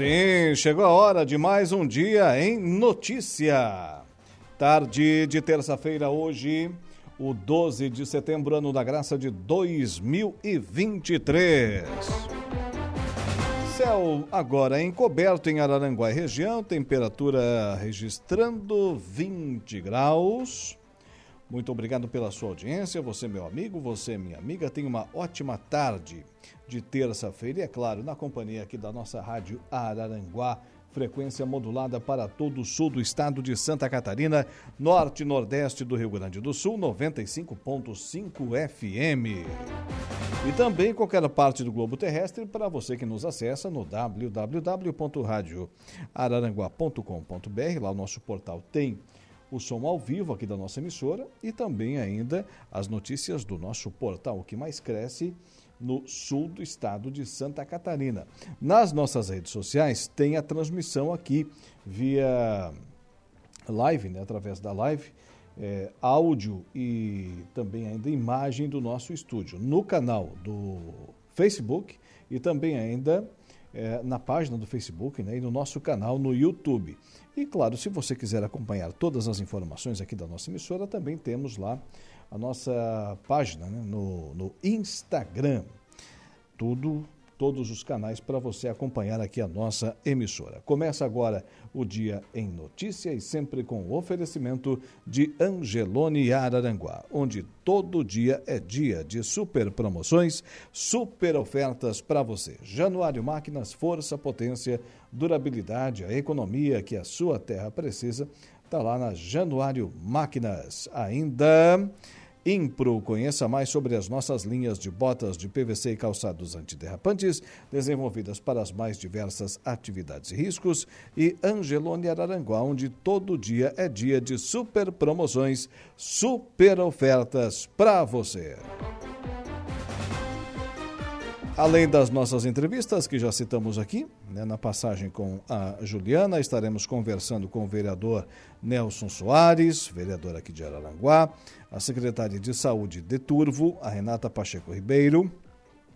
Sim, chegou a hora de mais um dia em notícia. Tarde de terça-feira, hoje, o 12 de setembro, ano da graça de 2023. Céu agora encoberto em Araranguá e região, temperatura registrando 20 graus. Muito obrigado pela sua audiência, você meu amigo, você minha amiga, tenha uma ótima tarde de terça-feira e é claro, na companhia aqui da nossa rádio Araranguá, frequência modulada para todo o sul do estado de Santa Catarina, norte e nordeste do Rio Grande do Sul, 95.5 FM. E também qualquer parte do globo terrestre para você que nos acessa no www.radioararanguá.com.br, lá o nosso portal tem o som ao vivo aqui da nossa emissora e também ainda as notícias do nosso portal, o que mais cresce no sul do estado de Santa Catarina. Nas nossas redes sociais tem a transmissão aqui via live, né, através da live, é, áudio e também ainda imagem do nosso estúdio no canal do Facebook e também ainda é, na página do Facebook né, e no nosso canal no YouTube. E claro, se você quiser acompanhar todas as informações aqui da nossa emissora, também temos lá a nossa página né, no, no Instagram. Tudo todos os canais para você acompanhar aqui a nossa emissora. Começa agora o dia em notícia e sempre com o oferecimento de Angelone Araranguá, onde todo dia é dia de super promoções, super ofertas para você. Januário Máquinas, força, potência, durabilidade, a economia que a sua terra precisa, está lá na Januário Máquinas. Ainda Impro. Conheça mais sobre as nossas linhas de botas de PVC e calçados antiderrapantes, desenvolvidas para as mais diversas atividades e riscos. E Angelone Araranguá, onde todo dia é dia de super promoções, super ofertas para você. Além das nossas entrevistas, que já citamos aqui, né, na passagem com a Juliana, estaremos conversando com o vereador Nelson Soares, vereador aqui de Araranguá, a secretária de Saúde de Turvo, a Renata Pacheco Ribeiro,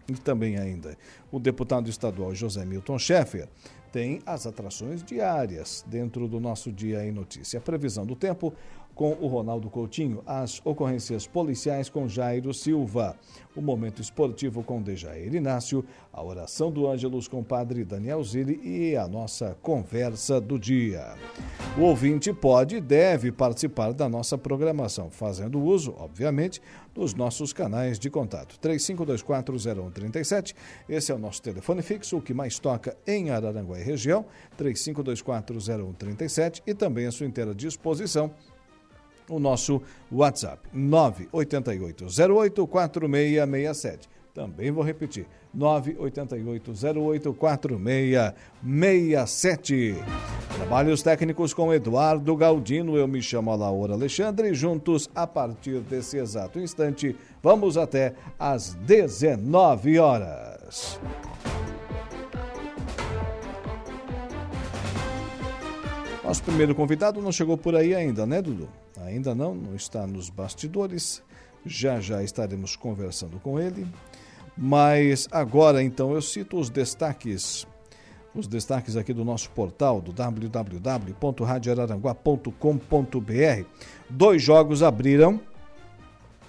e também ainda o deputado estadual José Milton Schaeffer. Tem as atrações diárias dentro do nosso Dia em Notícia. A previsão do tempo com o Ronaldo Coutinho, as ocorrências policiais com Jairo Silva, o momento esportivo com Dejair Inácio, a oração do Ângelus com o padre Daniel Zilli e a nossa conversa do dia. O ouvinte pode e deve participar da nossa programação, fazendo uso, obviamente, dos nossos canais de contato. 35240137, esse é o nosso telefone fixo, o que mais toca em Araranguá e região, 35240137 e também à sua inteira disposição o nosso WhatsApp 988084667. Também vou repetir, 988084667. Trabalhos técnicos com Eduardo Galdino, eu me chamo Laura Alexandre, juntos a partir desse exato instante, vamos até às 19 horas. Nosso primeiro convidado não chegou por aí ainda, né, Dudu? Ainda não, não está nos bastidores. Já já estaremos conversando com ele. Mas agora então eu cito os destaques os destaques aqui do nosso portal do www.radioararanguá.com.br. Dois jogos abriram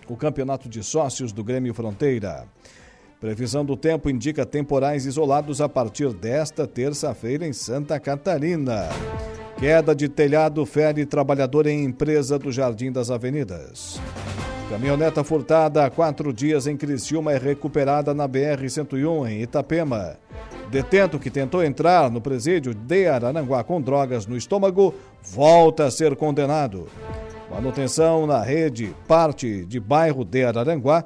o campeonato de sócios do Grêmio Fronteira. Previsão do tempo indica temporais isolados a partir desta terça-feira em Santa Catarina. Queda de telhado fere trabalhador em empresa do Jardim das Avenidas. Caminhoneta furtada há quatro dias em Criciúma é recuperada na BR-101 em Itapema. Detento que tentou entrar no presídio de Araranguá com drogas no estômago volta a ser condenado. Manutenção na rede parte de bairro de Araranguá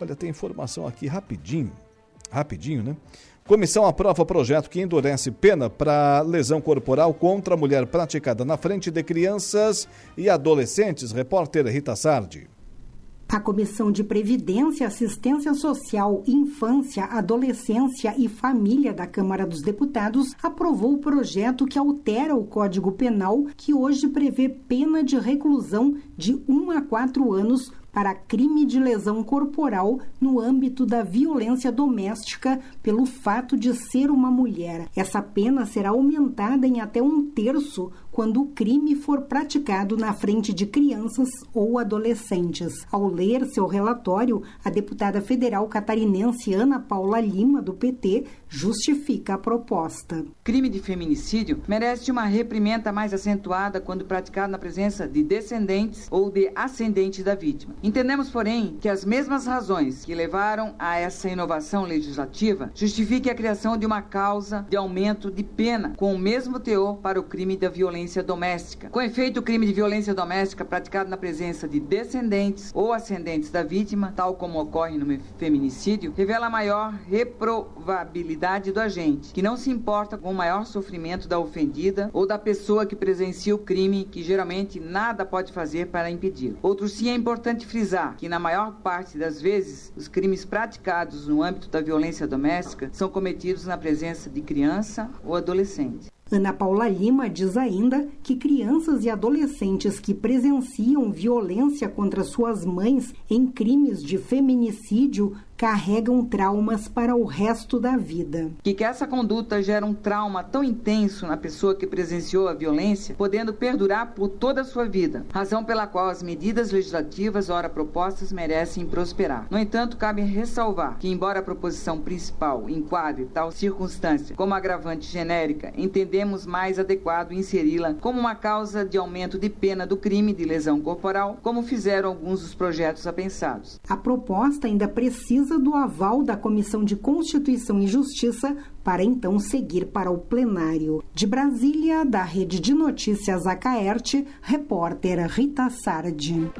Olha, tem informação aqui rapidinho, rapidinho, né? Comissão aprova projeto que endurece pena para lesão corporal contra a mulher praticada na frente de crianças e adolescentes. Repórter Rita Sardi. A Comissão de Previdência, Assistência Social, Infância, Adolescência e Família da Câmara dos Deputados aprovou o projeto que altera o Código Penal, que hoje prevê pena de reclusão de 1 a 4 anos para crime de lesão corporal no âmbito da violência doméstica pelo fato de ser uma mulher. Essa pena será aumentada em até um terço quando o crime for praticado na frente de crianças ou adolescentes. Ao ler seu relatório, a deputada federal catarinense Ana Paula Lima, do PT, justifica a proposta. Crime de feminicídio merece uma reprimenda mais acentuada quando praticado na presença de descendentes ou de ascendentes da vítima. Entendemos, porém, que as mesmas razões que levaram a essa inovação legislativa justifiquem a criação de uma causa de aumento de pena com o mesmo teor para o crime da violência doméstica. Com efeito, o crime de violência doméstica praticado na presença de descendentes ou ascendentes da vítima, tal como ocorre no feminicídio, revela maior reprovabilidade do agente, que não se importa com o maior sofrimento da ofendida ou da pessoa que presencia o crime, que geralmente nada pode fazer para impedir. Outro sim é importante frisar que, na maior parte das vezes, os crimes praticados no âmbito da violência doméstica são cometidos na presença de criança ou adolescente. Ana Paula Lima diz ainda que crianças e adolescentes que presenciam violência contra suas mães em crimes de feminicídio carregam traumas para o resto da vida. Que, que essa conduta gera um trauma tão intenso na pessoa que presenciou a violência, podendo perdurar por toda a sua vida, razão pela qual as medidas legislativas ora propostas merecem prosperar. No entanto, cabe ressalvar que, embora a proposição principal enquadre tal circunstância como agravante genérica, entendemos mais adequado inseri-la como uma causa de aumento de pena do crime de lesão corporal, como fizeram alguns dos projetos apensados. A proposta ainda precisa precisa do aval da Comissão de Constituição e Justiça para então seguir para o plenário. De Brasília, da Rede de Notícias Acaerte, repórter Rita Sardi.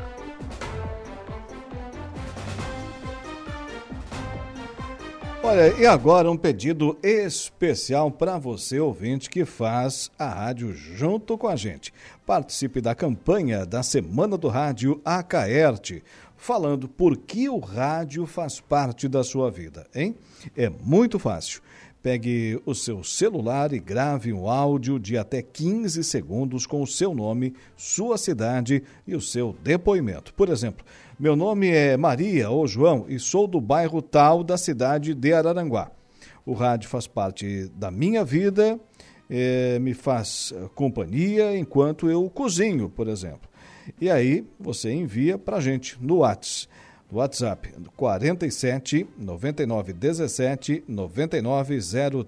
Olha, e agora um pedido especial para você, ouvinte, que faz a rádio junto com a gente. Participe da campanha da Semana do Rádio Acaerte falando por que o rádio faz parte da sua vida, hein? É muito fácil. Pegue o seu celular e grave um áudio de até 15 segundos com o seu nome, sua cidade e o seu depoimento. Por exemplo, meu nome é Maria ou João e sou do bairro tal da cidade de Araranguá. O rádio faz parte da minha vida, é, me faz companhia enquanto eu cozinho, por exemplo. E aí você envia para gente no WhatsApp. WhatsApp 47 99 17 99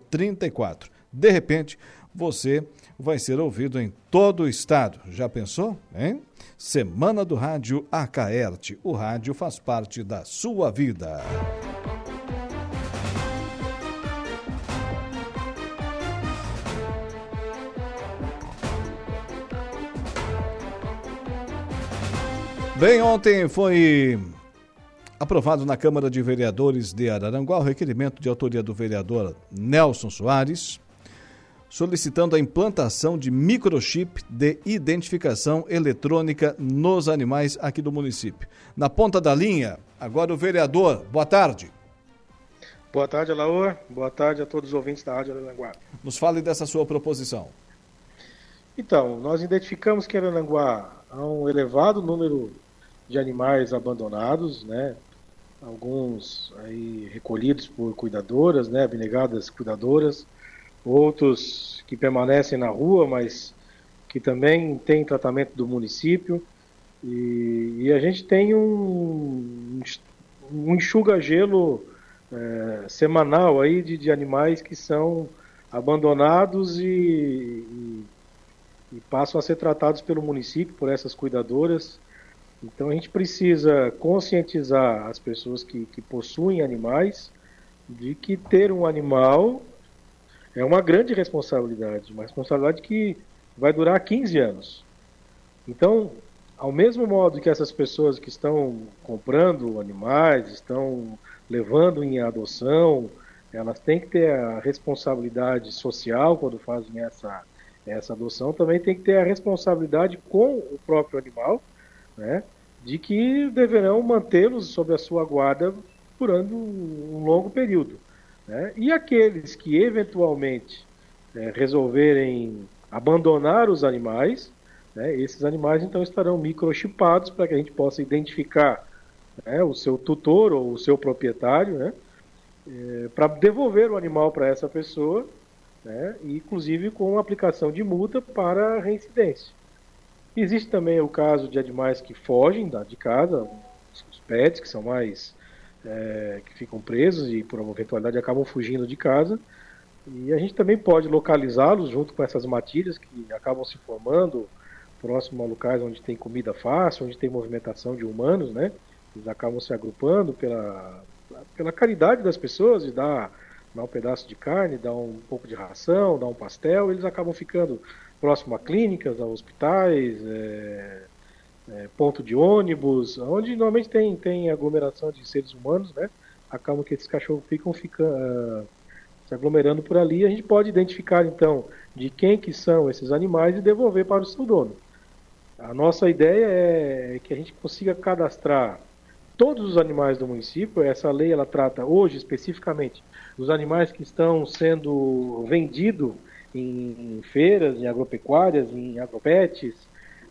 034. De repente, você vai ser ouvido em todo o estado. Já pensou? Hein? Semana do Rádio Acaerte. O rádio faz parte da sua vida. Bem, ontem foi aprovado na Câmara de Vereadores de Araranguá o requerimento de autoria do vereador Nelson Soares, solicitando a implantação de microchip de identificação eletrônica nos animais aqui do município. Na ponta da linha, agora o vereador. Boa tarde. Boa tarde, Alaor. Boa tarde a todos os ouvintes da Rádio Araranguá. Nos fale dessa sua proposição. Então, nós identificamos que Araranguá há um elevado número de animais abandonados, né? Alguns aí recolhidos por cuidadoras, né? Abnegadas cuidadoras, outros que permanecem na rua, mas que também têm tratamento do município. E, e a gente tem um, um enxuga-gelo é, semanal aí de, de, animais que são abandonados e, e, e passam a ser tratados pelo município, por essas cuidadoras. Então a gente precisa conscientizar as pessoas que, que possuem animais de que ter um animal é uma grande responsabilidade, uma responsabilidade que vai durar 15 anos. Então, ao mesmo modo que essas pessoas que estão comprando animais, estão levando em adoção, elas têm que ter a responsabilidade social quando fazem essa, essa adoção, também tem que ter a responsabilidade com o próprio animal, né, de que deverão mantê-los sob a sua guarda por um longo período. Né? E aqueles que eventualmente é, resolverem abandonar os animais, né, esses animais então estarão microchipados para que a gente possa identificar né, o seu tutor ou o seu proprietário, é, para devolver o animal para essa pessoa, né, inclusive com aplicação de multa para reincidência. Existe também o caso de animais que fogem da, de casa, os pets, que são mais. É, que ficam presos e por uma eventualidade acabam fugindo de casa. E a gente também pode localizá-los junto com essas matilhas que acabam se formando próximo a locais onde tem comida fácil, onde tem movimentação de humanos, né? Eles acabam se agrupando pela, pela caridade das pessoas dar, dar um pedaço de carne, dar um pouco de ração, dar um pastel, eles acabam ficando próximo a clínicas, a hospitais, é, é, ponto de ônibus, onde normalmente tem, tem aglomeração de seres humanos, né? Acabam que esses cachorros ficam ficando, uh, se aglomerando por ali. A gente pode identificar então de quem que são esses animais e devolver para o seu dono. A nossa ideia é que a gente consiga cadastrar todos os animais do município. Essa lei ela trata hoje especificamente dos animais que estão sendo vendidos em, feiras, em agropecuárias, em agropets,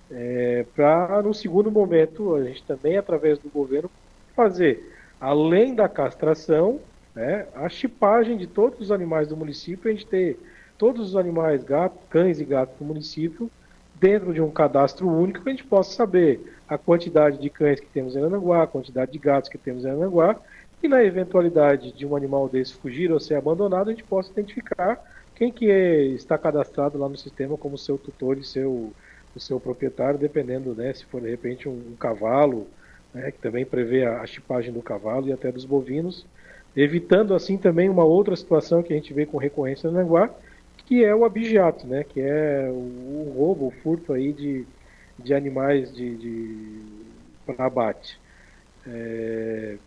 é, para no segundo momento a gente também através do governo fazer além da castração, né, a chipagem de todos os animais do município, a gente ter todos os animais, gato, cães e gatos do município dentro de um cadastro único que a gente possa saber a quantidade de cães que temos em Ananguá, a quantidade de gatos que temos em Ananguá, e na eventualidade de um animal desse fugir ou ser abandonado, a gente possa identificar quem que é, está cadastrado lá no sistema como seu tutor e seu, o seu proprietário, dependendo, né, se for de repente um, um cavalo, né, que também prevê a, a chipagem do cavalo e até dos bovinos, evitando assim também uma outra situação que a gente vê com recorrência no Ananguá, que é o abigeato, né? Que é o, o roubo, o furto aí de, de animais de, de para abate. É,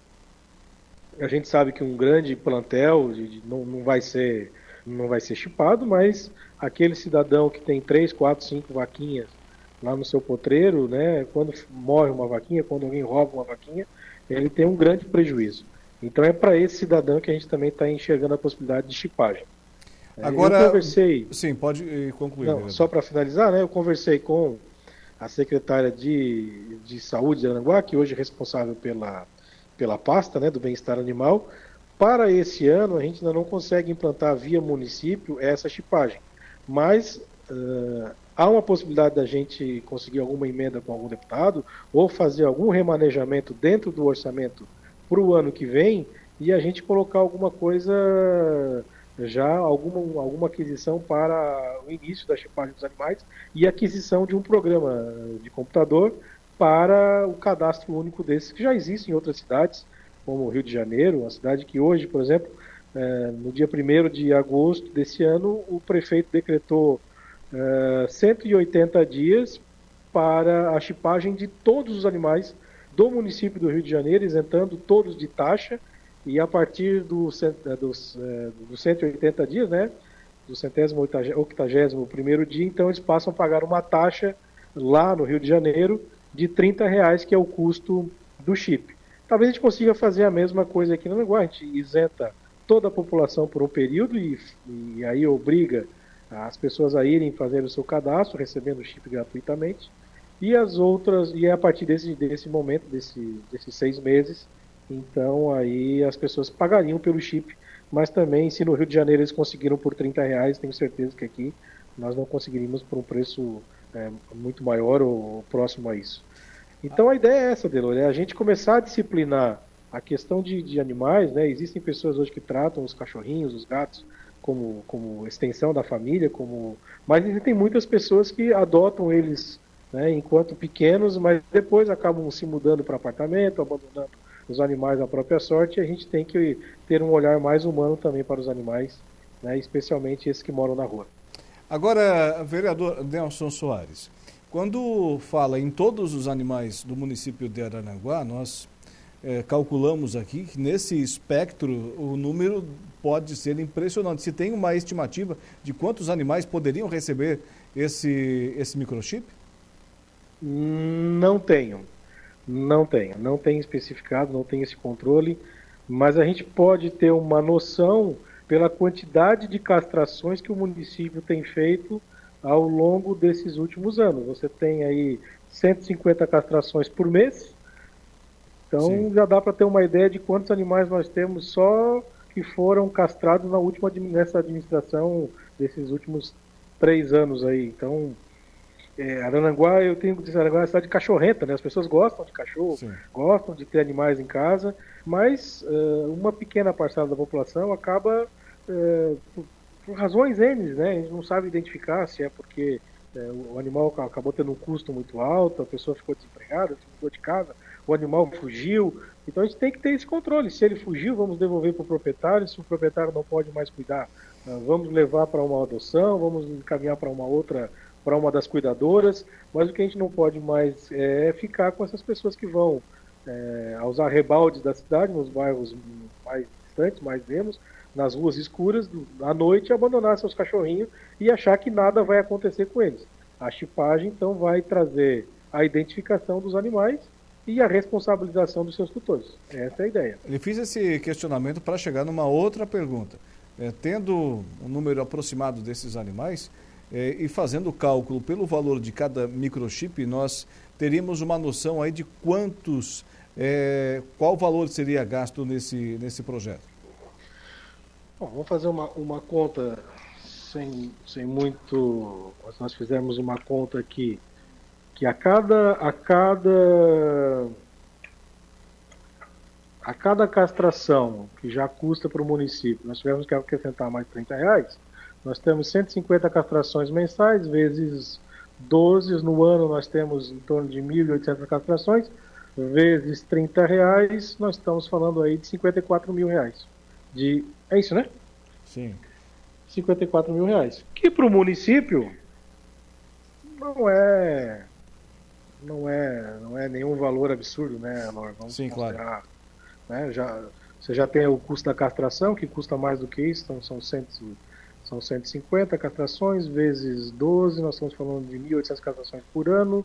a gente sabe que um grande plantel de, de, não, não vai ser não vai ser chipado, mas aquele cidadão que tem três, quatro, cinco vaquinhas lá no seu potreiro, né? Quando morre uma vaquinha, quando alguém rouba uma vaquinha, ele tem um grande prejuízo. Então é para esse cidadão que a gente também está enxergando a possibilidade de chipagem. É, Agora, eu conversei. Sim, pode eh, concluir. Não, só para finalizar, né, eu conversei com a secretária de, de Saúde de Aranguá, que hoje é responsável pela, pela pasta né, do bem-estar animal. Para esse ano, a gente ainda não consegue implantar via município essa chipagem, mas uh, há uma possibilidade da gente conseguir alguma emenda com algum deputado ou fazer algum remanejamento dentro do orçamento para o ano que vem e a gente colocar alguma coisa já alguma, alguma aquisição para o início da chipagem dos animais e aquisição de um programa de computador para o cadastro único desses, que já existe em outras cidades, como o Rio de Janeiro, uma cidade que hoje, por exemplo, é, no dia 1 de agosto desse ano, o prefeito decretou é, 180 dias para a chipagem de todos os animais do município do Rio de Janeiro, isentando todos de taxa e a partir é, dos, é, dos 180 dias, né, do centésimo octagésimo primeiro dia, então eles passam a pagar uma taxa lá no Rio de Janeiro de 30 reais, que é o custo do chip. Talvez a gente consiga fazer a mesma coisa aqui no Naguá, a gente isenta toda a população por um período e, e aí obriga as pessoas a irem fazer o seu cadastro, recebendo o chip gratuitamente, e as outras, e é a partir desse, desse momento, desse, desses seis meses, então aí as pessoas pagariam pelo chip, mas também se no Rio de Janeiro eles conseguiram por 30 reais, tenho certeza que aqui nós não conseguiríamos por um preço é, muito maior ou próximo a isso. Então a ideia é essa, Delor, é a gente começar a disciplinar a questão de, de animais, né? Existem pessoas hoje que tratam os cachorrinhos, os gatos, como, como extensão da família, como mas existem muitas pessoas que adotam eles né, enquanto pequenos, mas depois acabam se mudando para apartamento, abandonando os animais à própria sorte, e a gente tem que ter um olhar mais humano também para os animais, né, especialmente esses que moram na rua. Agora, vereador Nelson Soares, quando fala em todos os animais do município de Arananguá, nós é, calculamos aqui que nesse espectro o número pode ser impressionante. Se tem uma estimativa de quantos animais poderiam receber esse, esse microchip? Não tenho. Não tenho. Não tem especificado, não tem esse controle. Mas a gente pode ter uma noção pela quantidade de castrações que o município tem feito ao longo desses últimos anos. Você tem aí 150 castrações por mês. Então Sim. já dá para ter uma ideia de quantos animais nós temos só que foram castrados na última nessa administração desses últimos três anos aí. Então, é, Arananguá, eu tenho que dizer, Arananguá é uma cidade cachorrenta, né? As pessoas gostam de cachorro, Sim. gostam de ter animais em casa, mas uh, uma pequena parcela da população acaba, uh, por, razões N, né? Gente não sabe identificar se é porque uh, o animal acabou tendo um custo muito alto, a pessoa ficou desempregada, ficou de casa, o animal fugiu. Então a gente tem que ter esse controle. Se ele fugiu, vamos devolver para o proprietário. Se o proprietário não pode mais cuidar, vamos levar para uma adoção, vamos encaminhar para uma outra, para uma das cuidadoras. Mas o que a gente não pode mais é ficar com essas pessoas que vão é, aos arrebaldes da cidade, nos bairros mais distantes, mais vemos, nas ruas escuras, à noite, abandonar seus cachorrinhos e achar que nada vai acontecer com eles. A chipagem, então, vai trazer a identificação dos animais e a responsabilização dos seus tutores. Essa é a ideia. Ele fez esse questionamento para chegar numa outra pergunta. É, tendo um número aproximado desses animais é, e fazendo o cálculo pelo valor de cada microchip, nós teríamos uma noção aí de quantos, é, qual valor seria gasto nesse, nesse projeto? Bom, vamos fazer uma, uma conta sem, sem muito. Nós fizemos uma conta aqui que a cada a cada a cada castração que já custa para o município, nós tivemos que acrescentar mais 30 reais, nós temos 150 castrações mensais vezes 12 no ano nós temos em torno de 1.800 castrações, vezes 30 reais, nós estamos falando aí de 54 mil reais. De, é isso, né? Sim. 54 mil reais. Que para o município não é não é não é nenhum valor absurdo, né, Nor? Vamos Sim, claro. Né, já, você já tem o custo da castração, que custa mais do que isso, então são 100, são 150 castrações vezes 12, nós estamos falando de 1.800 castrações por ano,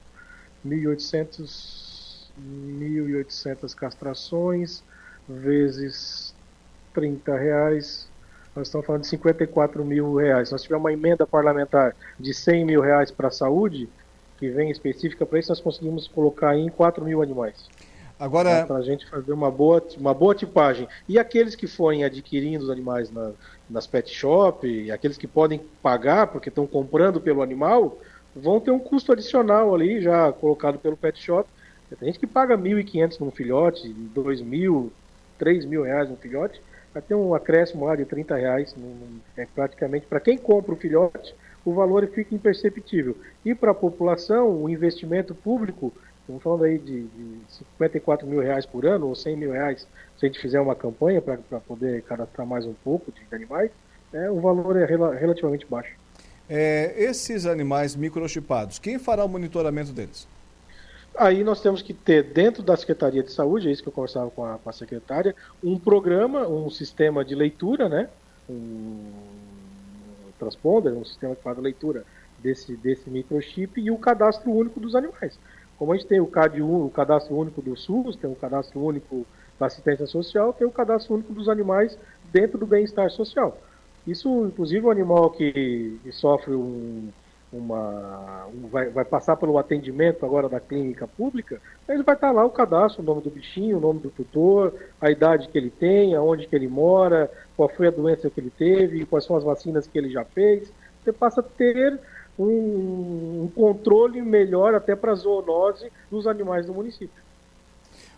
1.800, 1.800 castrações vezes 30 reais, nós estamos falando de 54 mil reais. Se nós tivermos uma emenda parlamentar de 100 mil reais para a saúde, que vem específica para isso, nós conseguimos colocar em 4 mil animais. Agora. Para a gente fazer uma boa, uma boa tipagem. E aqueles que forem adquirindo os animais na, nas pet shop, aqueles que podem pagar porque estão comprando pelo animal, vão ter um custo adicional ali já colocado pelo pet shop. Tem gente que paga R$ 1.500 num filhote, R$ 2.000, R$ mil reais num filhote, vai ter um acréscimo lá de R$ reais, é praticamente para quem compra o filhote, o valor fica imperceptível. E para a população, o investimento público Estamos falando aí de, de 54 mil reais por ano, ou 100 mil reais, se a gente fizer uma campanha para poder cadastrar mais um pouco de, animais, é, o valor é rel relativamente baixo. É, esses animais microchipados, quem fará o monitoramento deles? Aí nós temos que ter dentro da Secretaria de Saúde, é isso que eu conversava com a, com a secretária, um programa, um sistema de leitura, né? Um transponder, um sistema que faz a leitura desse, desse microchip e o cadastro único dos animais. Como a gente tem o, CAD, o cadastro único do SUS, tem o cadastro único da assistência social, tem o cadastro único dos animais dentro do bem-estar social. Isso, inclusive, o animal que, que sofre um, uma. Um, vai, vai, passar pelo atendimento agora da clínica pública, ele vai estar lá o cadastro, o nome do bichinho, o nome do tutor, a idade que ele tem, aonde que ele mora, qual foi a doença que ele teve, quais são as vacinas que ele já fez. Você passa a ter um, um controle melhor até para a zoonose dos animais do município.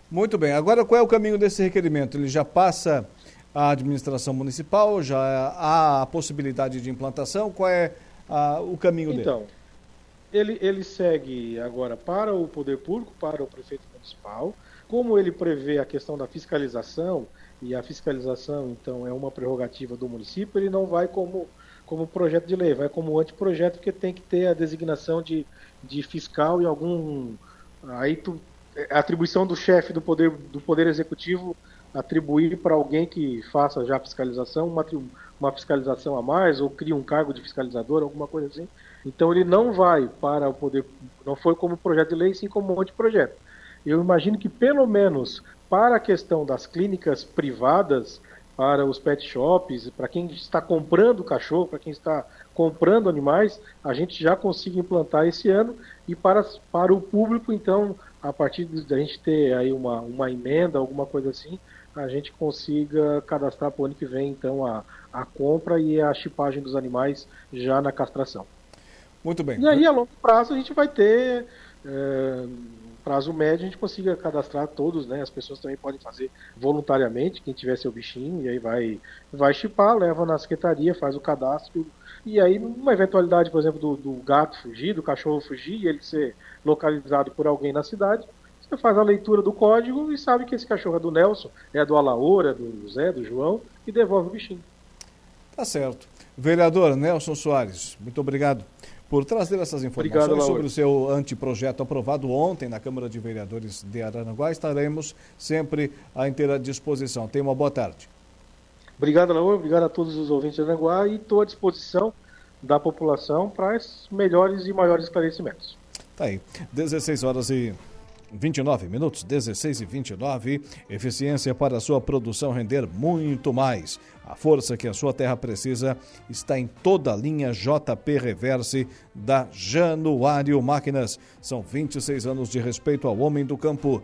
Muito bem. Agora, qual é o caminho desse requerimento? Ele já passa a administração municipal? Já há a possibilidade de implantação? Qual é a, o caminho então, dele? Então, ele, ele segue agora para o poder público, para o prefeito municipal. Como ele prevê a questão da fiscalização, e a fiscalização, então, é uma prerrogativa do município, ele não vai como como projeto de lei, vai como anteprojeto, porque tem que ter a designação de, de fiscal e algum. Aí tu, é a atribuição do chefe do poder, do poder executivo atribuir para alguém que faça já fiscalização uma, uma fiscalização a mais ou cria um cargo de fiscalizador, alguma coisa assim. Então ele não vai para o poder, não foi como projeto de lei, sim como um monte de projeto. Eu imagino que pelo menos para a questão das clínicas privadas, para os pet shops, para quem está comprando cachorro, para quem está comprando animais, a gente já consiga implantar esse ano e para, para o público, então, a partir de a gente ter aí uma, uma emenda, alguma coisa assim, a gente consiga cadastrar para o ano que vem, então, a, a compra e a chipagem dos animais já na castração. Muito bem. E aí, a longo prazo, a gente vai ter, é, prazo médio, a gente consiga cadastrar todos, né? As pessoas também podem fazer voluntariamente, quem tiver seu bichinho, e aí vai, vai chipar, leva na secretaria, faz o cadastro. E aí, numa eventualidade, por exemplo, do, do gato fugir, do cachorro fugir, e ele ser localizado por alguém na cidade, você faz a leitura do código e sabe que esse cachorro é do Nelson, é do Alaor, é do Zé, do João, e devolve o bichinho. Tá certo. Vereador Nelson Soares, muito obrigado por trazer essas informações obrigado, sobre o seu anteprojeto aprovado ontem na Câmara de Vereadores de Araranguá. Estaremos sempre à inteira disposição. Tenha uma boa tarde. Obrigado, Laura. Obrigado a todos os ouvintes de Araranguá e estou à disposição da população para melhores e maiores esclarecimentos. Tá aí. 16 horas e 29 minutos, 16 e 29. Eficiência para sua produção render muito mais. A força que a sua terra precisa está em toda a linha JP Reverse da Januário Máquinas. São 26 anos de respeito ao homem do campo.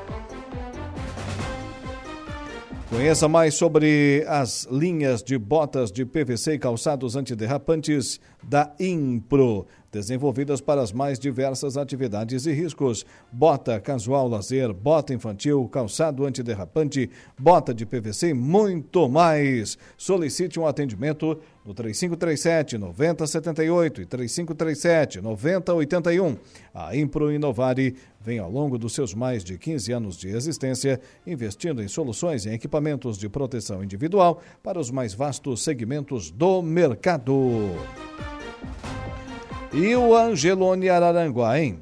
Conheça mais sobre as linhas de botas de PVC e calçados antiderrapantes da Impro desenvolvidas para as mais diversas atividades e riscos. Bota casual lazer, bota infantil, calçado antiderrapante, bota de PVC e muito mais. Solicite um atendimento no 3537 9078 e 3537 9081. A Impro Inovare vem ao longo dos seus mais de 15 anos de existência investindo em soluções e equipamentos de proteção individual para os mais vastos segmentos do mercado. E o Angelone Araranguá, hein?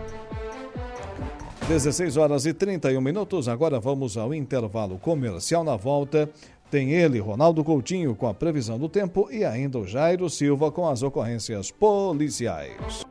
16 horas e 31 minutos. Agora vamos ao intervalo comercial. Na volta, tem ele, Ronaldo Coutinho, com a previsão do tempo e ainda o Jairo Silva com as ocorrências policiais.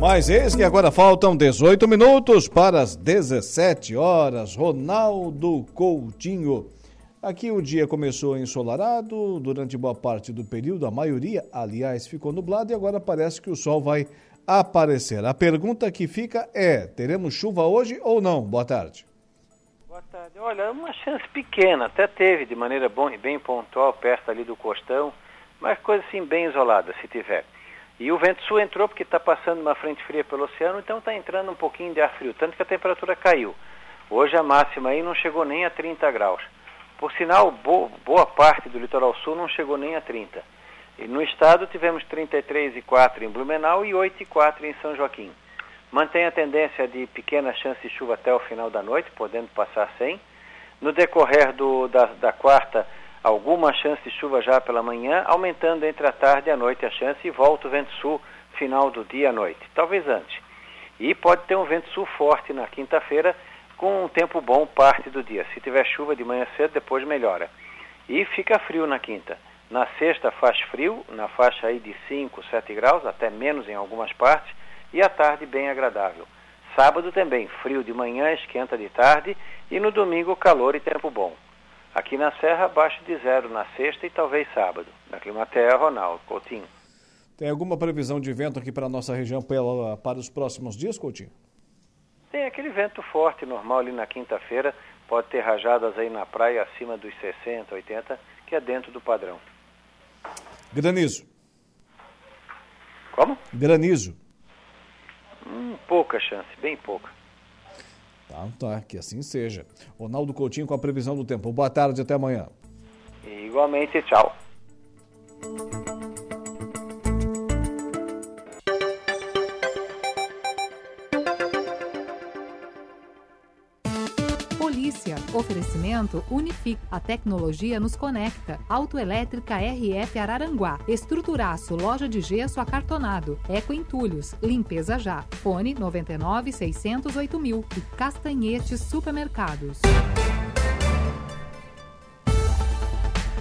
Mas eis que agora faltam 18 minutos para as 17 horas. Ronaldo Coutinho. Aqui o dia começou ensolarado, durante boa parte do período, a maioria, aliás, ficou nublado e agora parece que o sol vai aparecer. A pergunta que fica é: teremos chuva hoje ou não? Boa tarde. Boa tarde. Olha, uma chance pequena, até teve de maneira bom, bem pontual, perto ali do costão, mas coisa assim bem isolada, se tiver. E o vento sul entrou porque está passando uma frente fria pelo oceano, então está entrando um pouquinho de ar frio, tanto que a temperatura caiu. Hoje a máxima aí não chegou nem a 30 graus. Por sinal, boa parte do litoral sul não chegou nem a 30. E no estado tivemos 33,4 em Blumenau e 8,4 em São Joaquim. Mantém a tendência de pequena chance de chuva até o final da noite, podendo passar sem. No decorrer do, da, da quarta, alguma chance de chuva já pela manhã, aumentando entre a tarde e a noite a chance e volta o vento sul final do dia à noite, talvez antes. E pode ter um vento sul forte na quinta-feira, com um tempo bom parte do dia. Se tiver chuva de manhã cedo, depois melhora. E fica frio na quinta. Na sexta faz frio, na faixa aí de 5, 7 graus, até menos em algumas partes, e à tarde bem agradável. Sábado também, frio de manhã, esquenta de tarde, e no domingo calor e tempo bom. Aqui na Serra, abaixo de zero na sexta e talvez sábado. Na Climatea, Ronaldo Coutinho. Tem alguma previsão de vento aqui para a nossa região para, para os próximos dias, Coutinho? Tem aquele vento forte normal ali na quinta-feira, pode ter rajadas aí na praia acima dos 60, 80, que é dentro do padrão. Granizo. Como? Granizo. Hum, pouca chance, bem pouca. Tá, tá, que assim seja. Ronaldo Coutinho com a previsão do tempo. Boa tarde, até amanhã. Igualmente, tchau. Oferecimento Unific. A tecnologia nos conecta. Autoelétrica RF Araranguá. Estruturaço. Loja de gesso acartonado. Eco Entulhos. Limpeza já. Fone 99 608 mil. E Castanhetes Supermercados.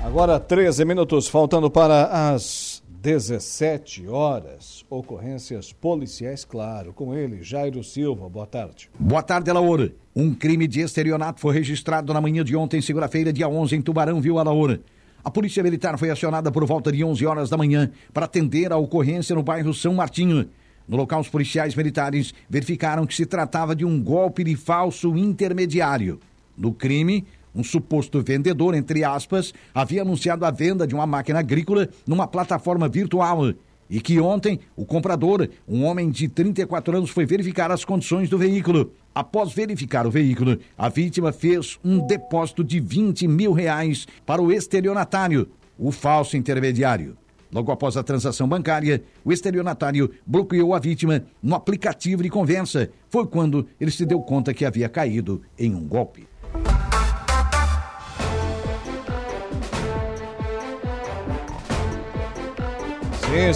Agora 13 minutos faltando para as 17 horas. Ocorrências policiais, claro. Com ele, Jairo Silva. Boa tarde. Boa tarde, Laura. Um crime de estelionato foi registrado na manhã de ontem, segunda-feira, dia 11, em Tubarão, Viu Laura. A Polícia Militar foi acionada por volta de 11 horas da manhã para atender a ocorrência no bairro São Martinho. No local, os policiais militares verificaram que se tratava de um golpe de falso intermediário. No crime, um suposto vendedor, entre aspas, havia anunciado a venda de uma máquina agrícola numa plataforma virtual e que ontem o comprador, um homem de 34 anos, foi verificar as condições do veículo. Após verificar o veículo, a vítima fez um depósito de 20 mil reais para o estelionatário, o falso intermediário. Logo após a transação bancária, o estelionatário bloqueou a vítima no aplicativo de conversa. Foi quando ele se deu conta que havia caído em um golpe.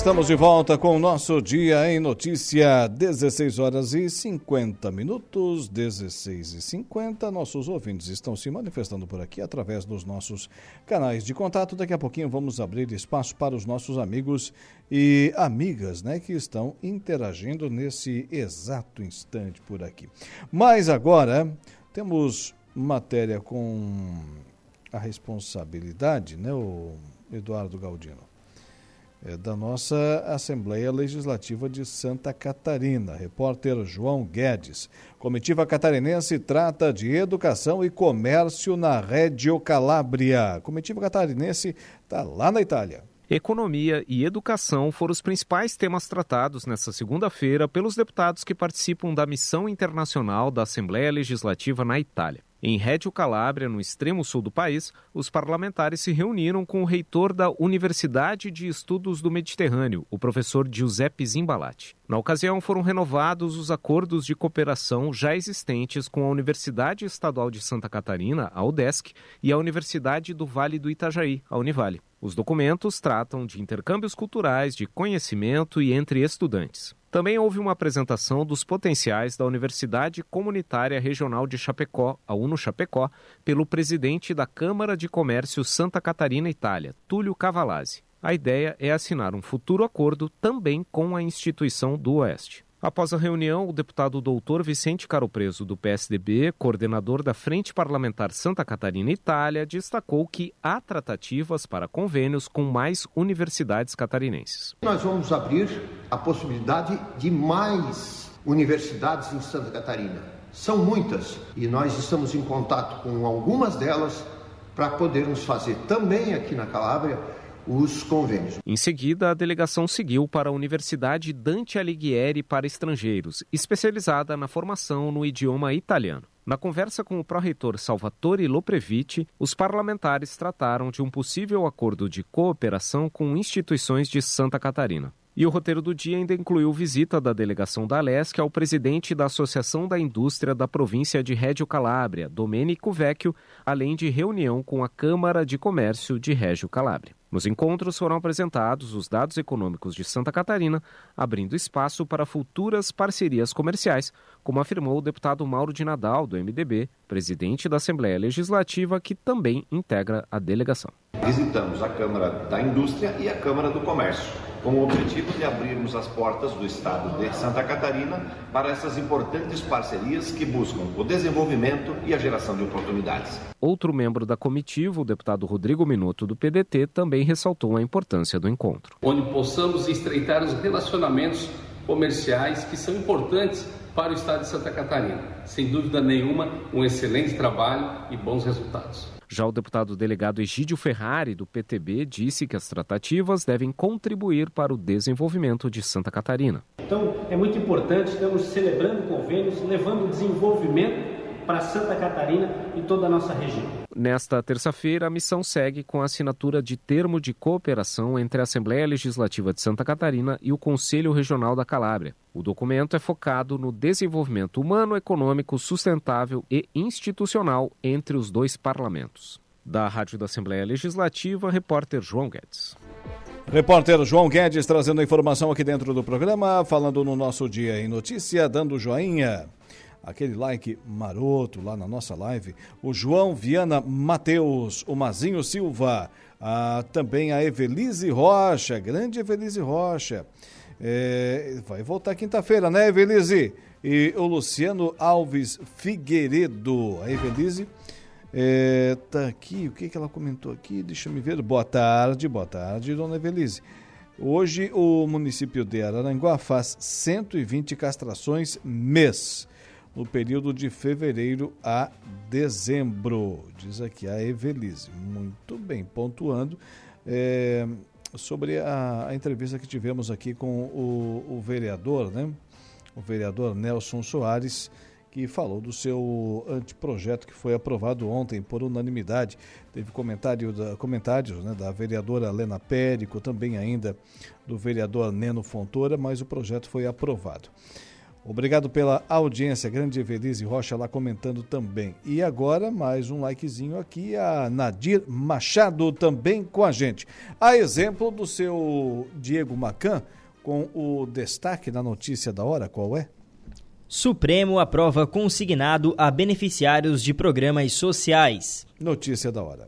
Estamos de volta com o nosso Dia em Notícia, 16 horas e 50 minutos, 16 e 50. Nossos ouvintes estão se manifestando por aqui através dos nossos canais de contato. Daqui a pouquinho vamos abrir espaço para os nossos amigos e amigas, né, que estão interagindo nesse exato instante por aqui. Mas agora temos matéria com a responsabilidade, né, o Eduardo Galdino é, da nossa Assembleia Legislativa de Santa Catarina. Repórter João Guedes. Comitiva catarinense trata de educação e comércio na Reggio Calabria. Comitiva catarinense está lá na Itália. Economia e educação foram os principais temas tratados nesta segunda-feira pelos deputados que participam da missão internacional da Assembleia Legislativa na Itália. Em Reggio Calabria, no extremo sul do país, os parlamentares se reuniram com o reitor da Universidade de Estudos do Mediterrâneo, o professor Giuseppe Zimbalati. Na ocasião, foram renovados os acordos de cooperação já existentes com a Universidade Estadual de Santa Catarina, a UDESC, e a Universidade do Vale do Itajaí, a Univale. Os documentos tratam de intercâmbios culturais, de conhecimento e entre estudantes. Também houve uma apresentação dos potenciais da Universidade Comunitária Regional de Chapecó, a UNO Chapecó, pelo presidente da Câmara de Comércio Santa Catarina Itália, Túlio Cavalazzi. A ideia é assinar um futuro acordo também com a instituição do Oeste. Após a reunião, o deputado doutor Vicente Caropreso, do PSDB, coordenador da Frente Parlamentar Santa Catarina Itália, destacou que há tratativas para convênios com mais universidades catarinenses. Nós vamos abrir a possibilidade de mais universidades em Santa Catarina. São muitas e nós estamos em contato com algumas delas para podermos fazer também aqui na Calábria os convênios. Em seguida, a delegação seguiu para a Universidade Dante Alighieri para estrangeiros, especializada na formação no idioma italiano. Na conversa com o pró-reitor Salvatore Lopreviti, os parlamentares trataram de um possível acordo de cooperação com instituições de Santa Catarina. E o roteiro do dia ainda incluiu visita da delegação da Alesc ao presidente da Associação da Indústria da província de Reggio Calabria, Domenico Vecchio, além de reunião com a Câmara de Comércio de Reggio Calabria. Nos encontros foram apresentados os dados econômicos de Santa Catarina, abrindo espaço para futuras parcerias comerciais, como afirmou o deputado Mauro de Nadal, do MDB, presidente da Assembleia Legislativa, que também integra a delegação. Visitamos a Câmara da Indústria e a Câmara do Comércio com o objetivo de abrirmos as portas do estado de Santa Catarina para essas importantes parcerias que buscam o desenvolvimento e a geração de oportunidades. Outro membro da comitiva, o deputado Rodrigo Minuto, do PDT, também ressaltou a importância do encontro. Onde possamos estreitar os relacionamentos comerciais que são importantes para o estado de Santa Catarina. Sem dúvida nenhuma, um excelente trabalho e bons resultados. Já o deputado delegado Egídio Ferrari, do PTB, disse que as tratativas devem contribuir para o desenvolvimento de Santa Catarina. Então, é muito importante, estamos celebrando convênios, levando desenvolvimento para Santa Catarina e toda a nossa região. Nesta terça-feira, a missão segue com a assinatura de termo de cooperação entre a Assembleia Legislativa de Santa Catarina e o Conselho Regional da Calábria. O documento é focado no desenvolvimento humano, econômico, sustentável e institucional entre os dois parlamentos. Da Rádio da Assembleia Legislativa, repórter João Guedes. Repórter João Guedes trazendo a informação aqui dentro do programa, falando no nosso Dia em Notícia, dando joinha aquele like maroto lá na nossa live. O João Viana Mateus, o Mazinho Silva, a, também a Evelise Rocha, grande Evelise Rocha. É, vai voltar quinta-feira, né, Evelise? E o Luciano Alves Figueiredo. A Evelise é, tá aqui, o que, que ela comentou aqui? Deixa eu me ver. Boa tarde, boa tarde, dona Evelise. Hoje o município de Araranguá faz 120 castrações mês no período de fevereiro a dezembro, diz aqui a Evelise. Muito bem, pontuando é, sobre a, a, entrevista que tivemos aqui com o, o, vereador, né? O vereador Nelson Soares, que falou do seu anteprojeto que foi aprovado ontem por unanimidade. Teve comentário da, comentários né, da vereadora Lena Périco, também ainda do vereador Neno Fontoura, mas o projeto foi aprovado. Obrigado pela audiência, grande Evelise Rocha lá comentando também. E agora, mais um likezinho aqui, a Nadir Machado também com a gente. A exemplo do seu Diego Macan, com o destaque na notícia da hora, qual é? Supremo aprova consignado a beneficiários de programas sociais. Notícia da hora.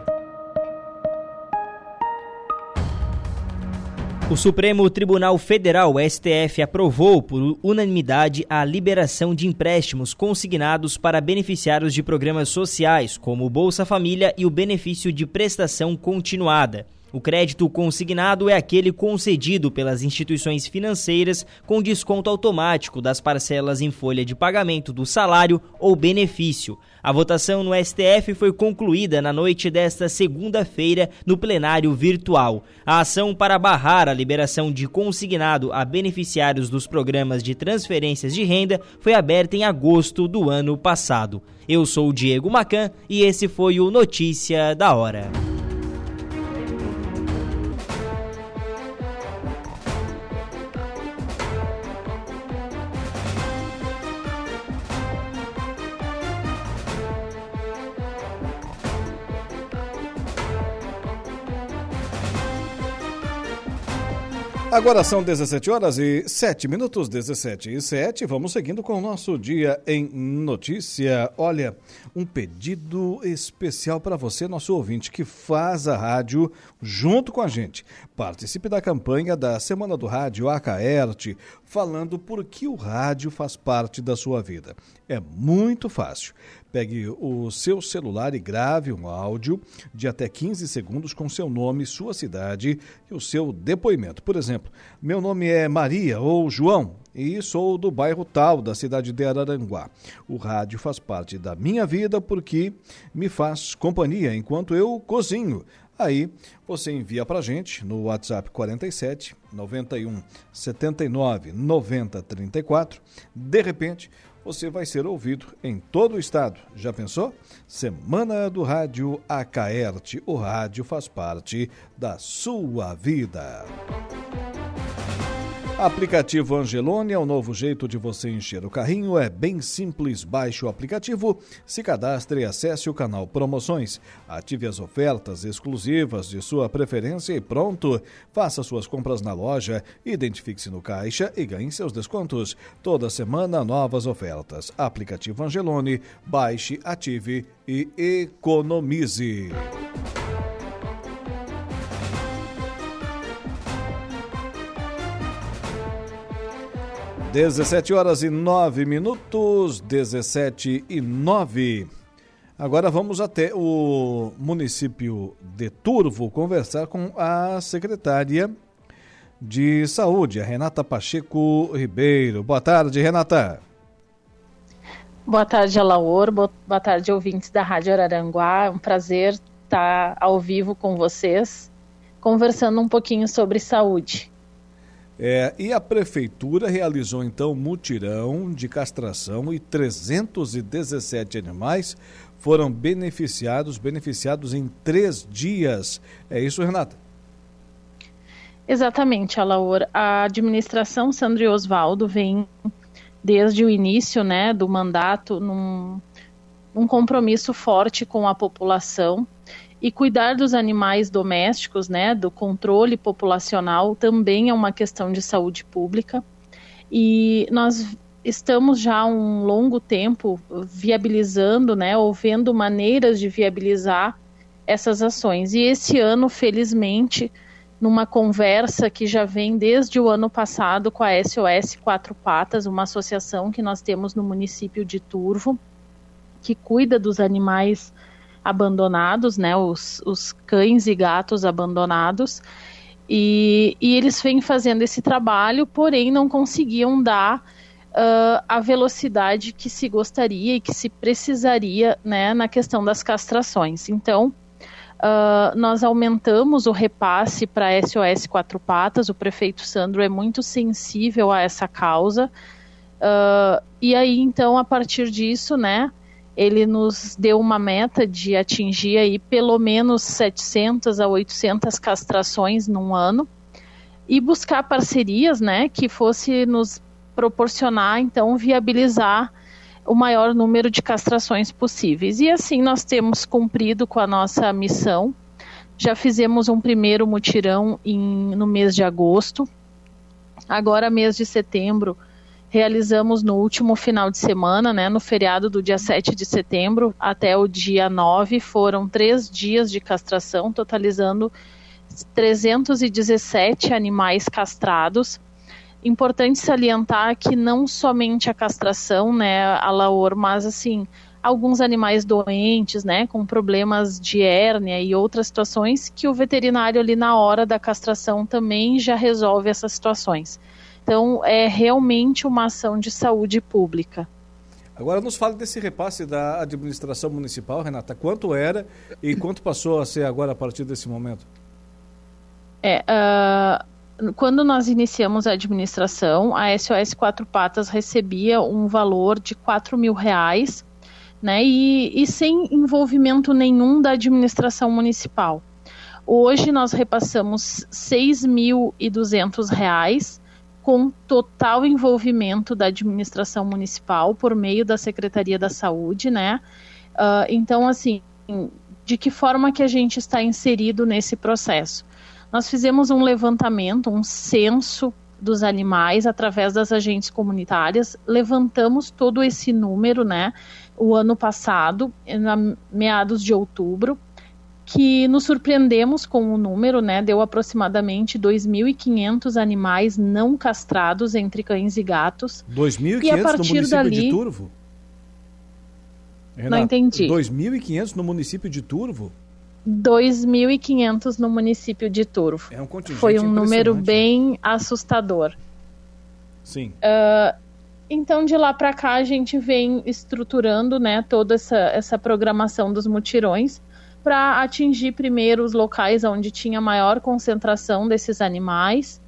O Supremo Tribunal Federal, STF, aprovou por unanimidade a liberação de empréstimos consignados para beneficiários de programas sociais, como o Bolsa Família e o benefício de prestação continuada. O crédito consignado é aquele concedido pelas instituições financeiras com desconto automático das parcelas em folha de pagamento do salário ou benefício. A votação no STF foi concluída na noite desta segunda-feira no plenário virtual. A ação para barrar a liberação de consignado a beneficiários dos programas de transferências de renda foi aberta em agosto do ano passado. Eu sou o Diego Macan e esse foi o Notícia da Hora. Agora são 17 horas e 7 minutos, 17 e 7. Vamos seguindo com o nosso dia em notícia. Olha, um pedido especial para você, nosso ouvinte, que faz a rádio junto com a gente. Participe da campanha da Semana do Rádio Acaerte, falando por que o rádio faz parte da sua vida. É muito fácil. Pegue o seu celular e grave um áudio de até 15 segundos com seu nome, sua cidade e o seu depoimento. Por exemplo, meu nome é Maria ou João e sou do bairro tal, da cidade de Araranguá. O rádio faz parte da minha vida porque me faz companhia enquanto eu cozinho Aí você envia para gente no WhatsApp 47 91 79 90 34. De repente, você vai ser ouvido em todo o estado. Já pensou? Semana do Rádio Acaerte. O rádio faz parte da sua vida. Aplicativo Angelone é o novo jeito de você encher o carrinho. É bem simples. Baixe o aplicativo, se cadastre e acesse o canal Promoções. Ative as ofertas exclusivas de sua preferência e pronto. Faça suas compras na loja, identifique-se no caixa e ganhe seus descontos. Toda semana, novas ofertas. Aplicativo Angelone. Baixe, ative e economize. 17 horas e 9 minutos, 17 e 9. Agora vamos até o município de Turvo conversar com a secretária de Saúde, a Renata Pacheco Ribeiro. Boa tarde, Renata. Boa tarde, Alaor. Boa tarde, ouvintes da Rádio Araranguá. É um prazer estar ao vivo com vocês, conversando um pouquinho sobre saúde. É, e a prefeitura realizou então mutirão de castração e 317 animais foram beneficiados, beneficiados em três dias. É isso, Renata? Exatamente, Alaor. A administração Sandro Osvaldo vem desde o início né, do mandato num, num compromisso forte com a população e cuidar dos animais domésticos, né, do controle populacional, também é uma questão de saúde pública. E nós estamos já há um longo tempo viabilizando, né, ou vendo maneiras de viabilizar essas ações. E esse ano, felizmente, numa conversa que já vem desde o ano passado com a SOS Quatro Patas, uma associação que nós temos no município de Turvo, que cuida dos animais abandonados, né, os, os cães e gatos abandonados, e, e, eles vêm fazendo esse trabalho, porém não conseguiam dar uh, a velocidade que se gostaria e que se precisaria né, na questão das castrações. Então, uh, nós aumentamos o repasse para SOS Quatro Patas, o prefeito Sandro é muito sensível a essa causa, uh, e aí então, a partir disso, né, ele nos deu uma meta de atingir aí pelo menos 700 a 800 castrações num ano e buscar parcerias, né, que fosse nos proporcionar então viabilizar o maior número de castrações possíveis. E assim nós temos cumprido com a nossa missão. Já fizemos um primeiro mutirão em, no mês de agosto. Agora, mês de setembro, realizamos no último final de semana, né, no feriado do dia 7 de setembro até o dia 9, foram três dias de castração, totalizando 317 animais castrados. Importante salientar que não somente a castração, né, a laor, mas assim, alguns animais doentes, né, com problemas de hérnia e outras situações que o veterinário ali na hora da castração também já resolve essas situações. Então, é realmente uma ação de saúde pública. Agora nos fale desse repasse da administração municipal, Renata. Quanto era e quanto passou a ser agora a partir desse momento? É, uh, quando nós iniciamos a administração, a SOS Quatro Patas recebia um valor de 4 mil reais, né, e, e sem envolvimento nenhum da administração municipal. Hoje nós repassamos R$ 6.200 com total envolvimento da administração municipal por meio da Secretaria da Saúde, né? Uh, então, assim, de que forma que a gente está inserido nesse processo? Nós fizemos um levantamento, um censo dos animais através das agentes comunitárias, levantamos todo esse número, né? O ano passado, na meados de outubro, que nos surpreendemos com o número, né? Deu aproximadamente 2.500 animais não castrados entre cães e gatos. 2.500 no município dali... de Turvo? Renato, não entendi. 2.500 no município de Turvo? 2.500 no município de Turvo. É um contingente Foi um número bem assustador. Sim. Uh, então, de lá para cá, a gente vem estruturando né, toda essa, essa programação dos mutirões para atingir primeiro os locais onde tinha maior concentração desses animais.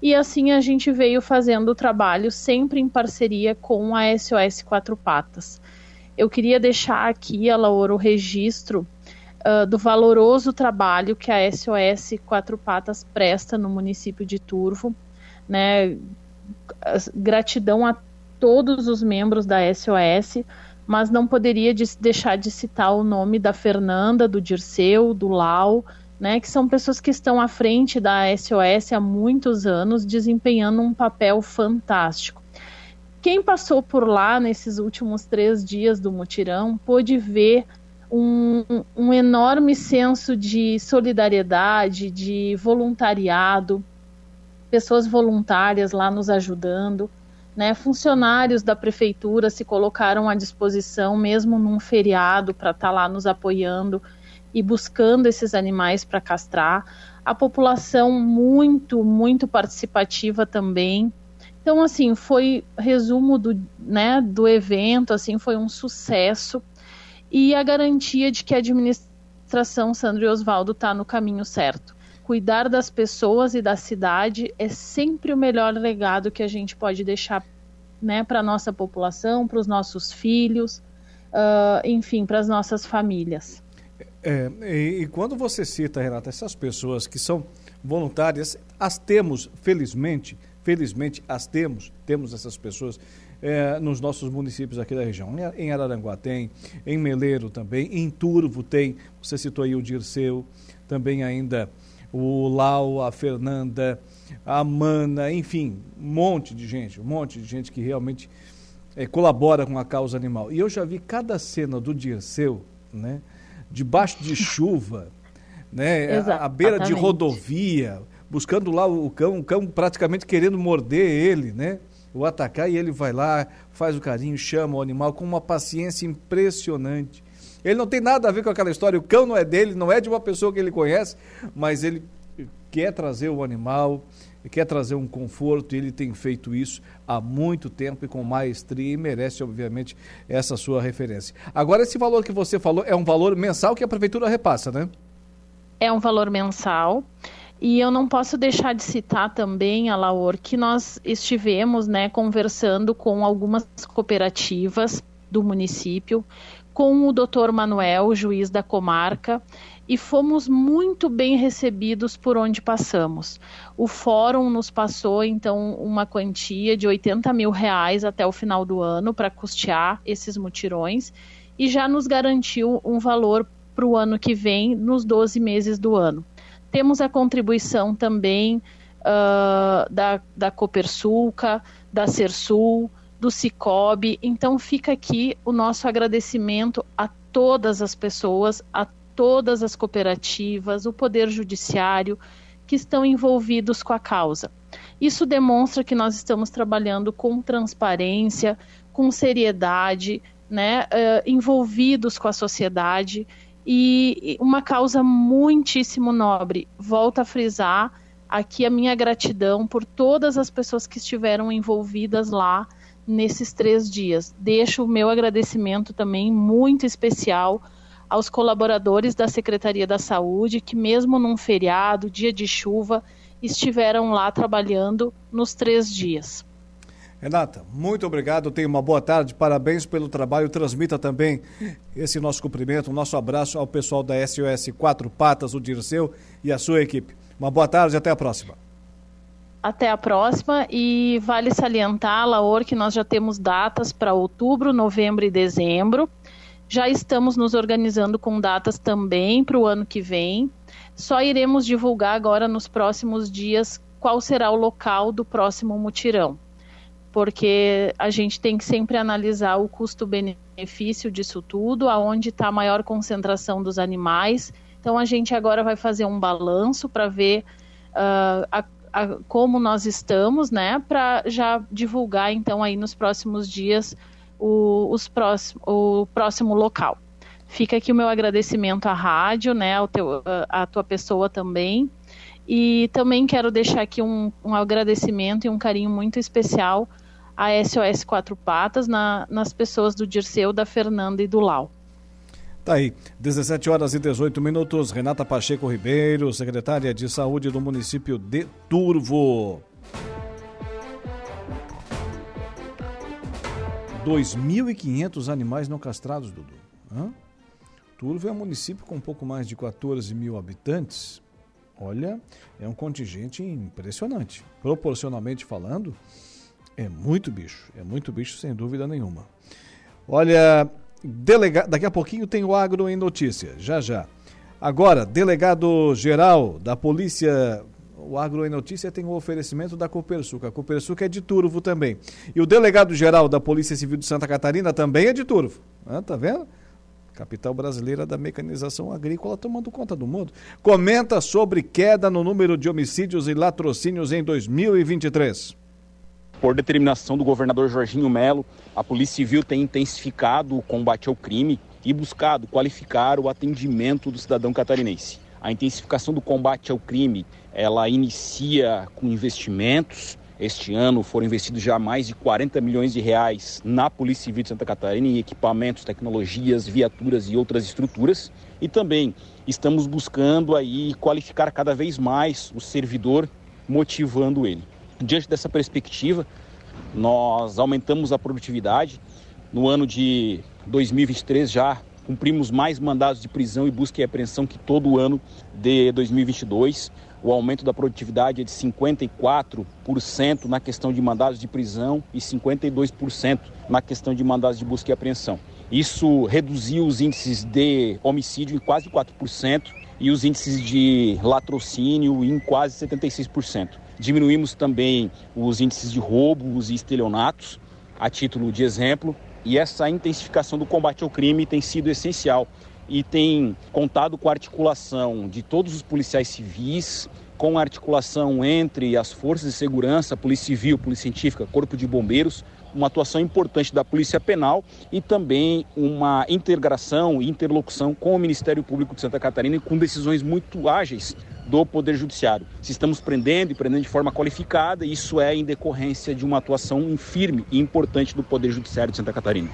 E assim a gente veio fazendo o trabalho sempre em parceria com a SOS Quatro Patas. Eu queria deixar aqui, Laura, o registro uh, do valoroso trabalho que a SOS Quatro Patas presta no município de Turvo. Né? Gratidão a todos os membros da SOS, mas não poderia de deixar de citar o nome da Fernanda, do Dirceu, do Lau, né, que são pessoas que estão à frente da SOS há muitos anos, desempenhando um papel fantástico. Quem passou por lá nesses últimos três dias do mutirão pôde ver um, um enorme senso de solidariedade, de voluntariado, pessoas voluntárias lá nos ajudando. Né, funcionários da prefeitura se colocaram à disposição, mesmo num feriado, para estar tá lá nos apoiando e buscando esses animais para castrar. A população muito, muito participativa também. Então, assim, foi resumo do, né, do evento, assim, foi um sucesso e a garantia de que a administração Sandro e Osvaldo está no caminho certo cuidar das pessoas e da cidade é sempre o melhor legado que a gente pode deixar né, para a nossa população, para os nossos filhos, uh, enfim, para as nossas famílias. É, e, e, quando você cita, Renata, essas pessoas que são voluntárias, as temos, felizmente, felizmente as temos, temos essas pessoas é, nos nossos municípios aqui da região. Em Araranguá tem, em Meleiro também, em Turvo tem, você citou aí o Dirceu, também ainda o Lau, a Fernanda, a Mana, enfim, um monte de gente, um monte de gente que realmente é, colabora com a causa animal. E eu já vi cada cena do Dirceu, né, debaixo de chuva, né, à beira de rodovia, buscando lá o cão, o cão praticamente querendo morder ele, né, o atacar, e ele vai lá, faz o carinho, chama o animal com uma paciência impressionante. Ele não tem nada a ver com aquela história. O cão não é dele, não é de uma pessoa que ele conhece, mas ele quer trazer o animal, quer trazer um conforto, e ele tem feito isso há muito tempo e com maestria e merece, obviamente, essa sua referência. Agora, esse valor que você falou é um valor mensal que a prefeitura repassa, né? É um valor mensal. E eu não posso deixar de citar também, Alaor, que nós estivemos né, conversando com algumas cooperativas do município com o doutor Manuel, juiz da comarca, e fomos muito bem recebidos por onde passamos. O fórum nos passou, então, uma quantia de 80 mil reais até o final do ano para custear esses mutirões e já nos garantiu um valor para o ano que vem, nos 12 meses do ano. Temos a contribuição também uh, da, da Copersulca, da Sersul, do Cicobi. Então fica aqui o nosso agradecimento a todas as pessoas, a todas as cooperativas, o Poder Judiciário que estão envolvidos com a causa. Isso demonstra que nós estamos trabalhando com transparência, com seriedade, né, uh, envolvidos com a sociedade e uma causa muitíssimo nobre. Volto a frisar aqui a minha gratidão por todas as pessoas que estiveram envolvidas lá nesses três dias. Deixo o meu agradecimento também muito especial aos colaboradores da Secretaria da Saúde, que mesmo num feriado, dia de chuva, estiveram lá trabalhando nos três dias. Renata, muito obrigado, tenha uma boa tarde, parabéns pelo trabalho, transmita também esse nosso cumprimento, um nosso abraço ao pessoal da SOS Quatro Patas, o Dirceu e a sua equipe. Uma boa tarde e até a próxima. Até a próxima e vale salientar, Laor, que nós já temos datas para outubro, novembro e dezembro. Já estamos nos organizando com datas também para o ano que vem. Só iremos divulgar agora nos próximos dias qual será o local do próximo mutirão, porque a gente tem que sempre analisar o custo-benefício disso tudo, aonde está a maior concentração dos animais. Então a gente agora vai fazer um balanço para ver uh, a a, como nós estamos, né, para já divulgar então aí nos próximos dias o, os próximo, o próximo local. Fica aqui o meu agradecimento à rádio, né, ao teu, à tua pessoa também. E também quero deixar aqui um, um agradecimento e um carinho muito especial à SOS Quatro Patas, na, nas pessoas do Dirceu, da Fernanda e do Lau. Tá aí, 17 horas e 18 minutos. Renata Pacheco Ribeiro, secretária de Saúde do município de Turvo. 2.500 animais não castrados, Dudu. Hã? Turvo é um município com um pouco mais de 14 mil habitantes. Olha, é um contingente impressionante. Proporcionalmente falando, é muito bicho. É muito bicho, sem dúvida nenhuma. Olha, delega... daqui a pouquinho tem o Agro em Notícia, já já. Agora, delegado geral da Polícia o Agro em Notícia tem o um oferecimento da Copersuca. A Copersuca é de Turvo também. E o delegado-geral da Polícia Civil de Santa Catarina também é de Turvo. Ah, tá vendo? Capital brasileira da mecanização agrícola tomando conta do mundo. Comenta sobre queda no número de homicídios e latrocínios em 2023. Por determinação do governador Jorginho Melo, a Polícia Civil tem intensificado o combate ao crime e buscado qualificar o atendimento do cidadão catarinense. A intensificação do combate ao crime, ela inicia com investimentos. Este ano foram investidos já mais de 40 milhões de reais na Polícia Civil de Santa Catarina em equipamentos, tecnologias, viaturas e outras estruturas. E também estamos buscando aí qualificar cada vez mais o servidor, motivando ele. Diante dessa perspectiva, nós aumentamos a produtividade. No ano de 2023 já Cumprimos mais mandados de prisão e busca e apreensão que todo ano de 2022. O aumento da produtividade é de 54% na questão de mandados de prisão e 52% na questão de mandados de busca e apreensão. Isso reduziu os índices de homicídio em quase 4% e os índices de latrocínio em quase 76%. Diminuímos também os índices de roubos e estelionatos, a título de exemplo, e essa intensificação do combate ao crime tem sido essencial e tem contado com a articulação de todos os policiais civis, com a articulação entre as forças de segurança, Polícia Civil, Polícia Científica, Corpo de Bombeiros, uma atuação importante da Polícia Penal e também uma integração e interlocução com o Ministério Público de Santa Catarina e com decisões muito ágeis do Poder Judiciário. Se estamos prendendo e prendendo de forma qualificada, isso é em decorrência de uma atuação firme e importante do Poder Judiciário de Santa Catarina.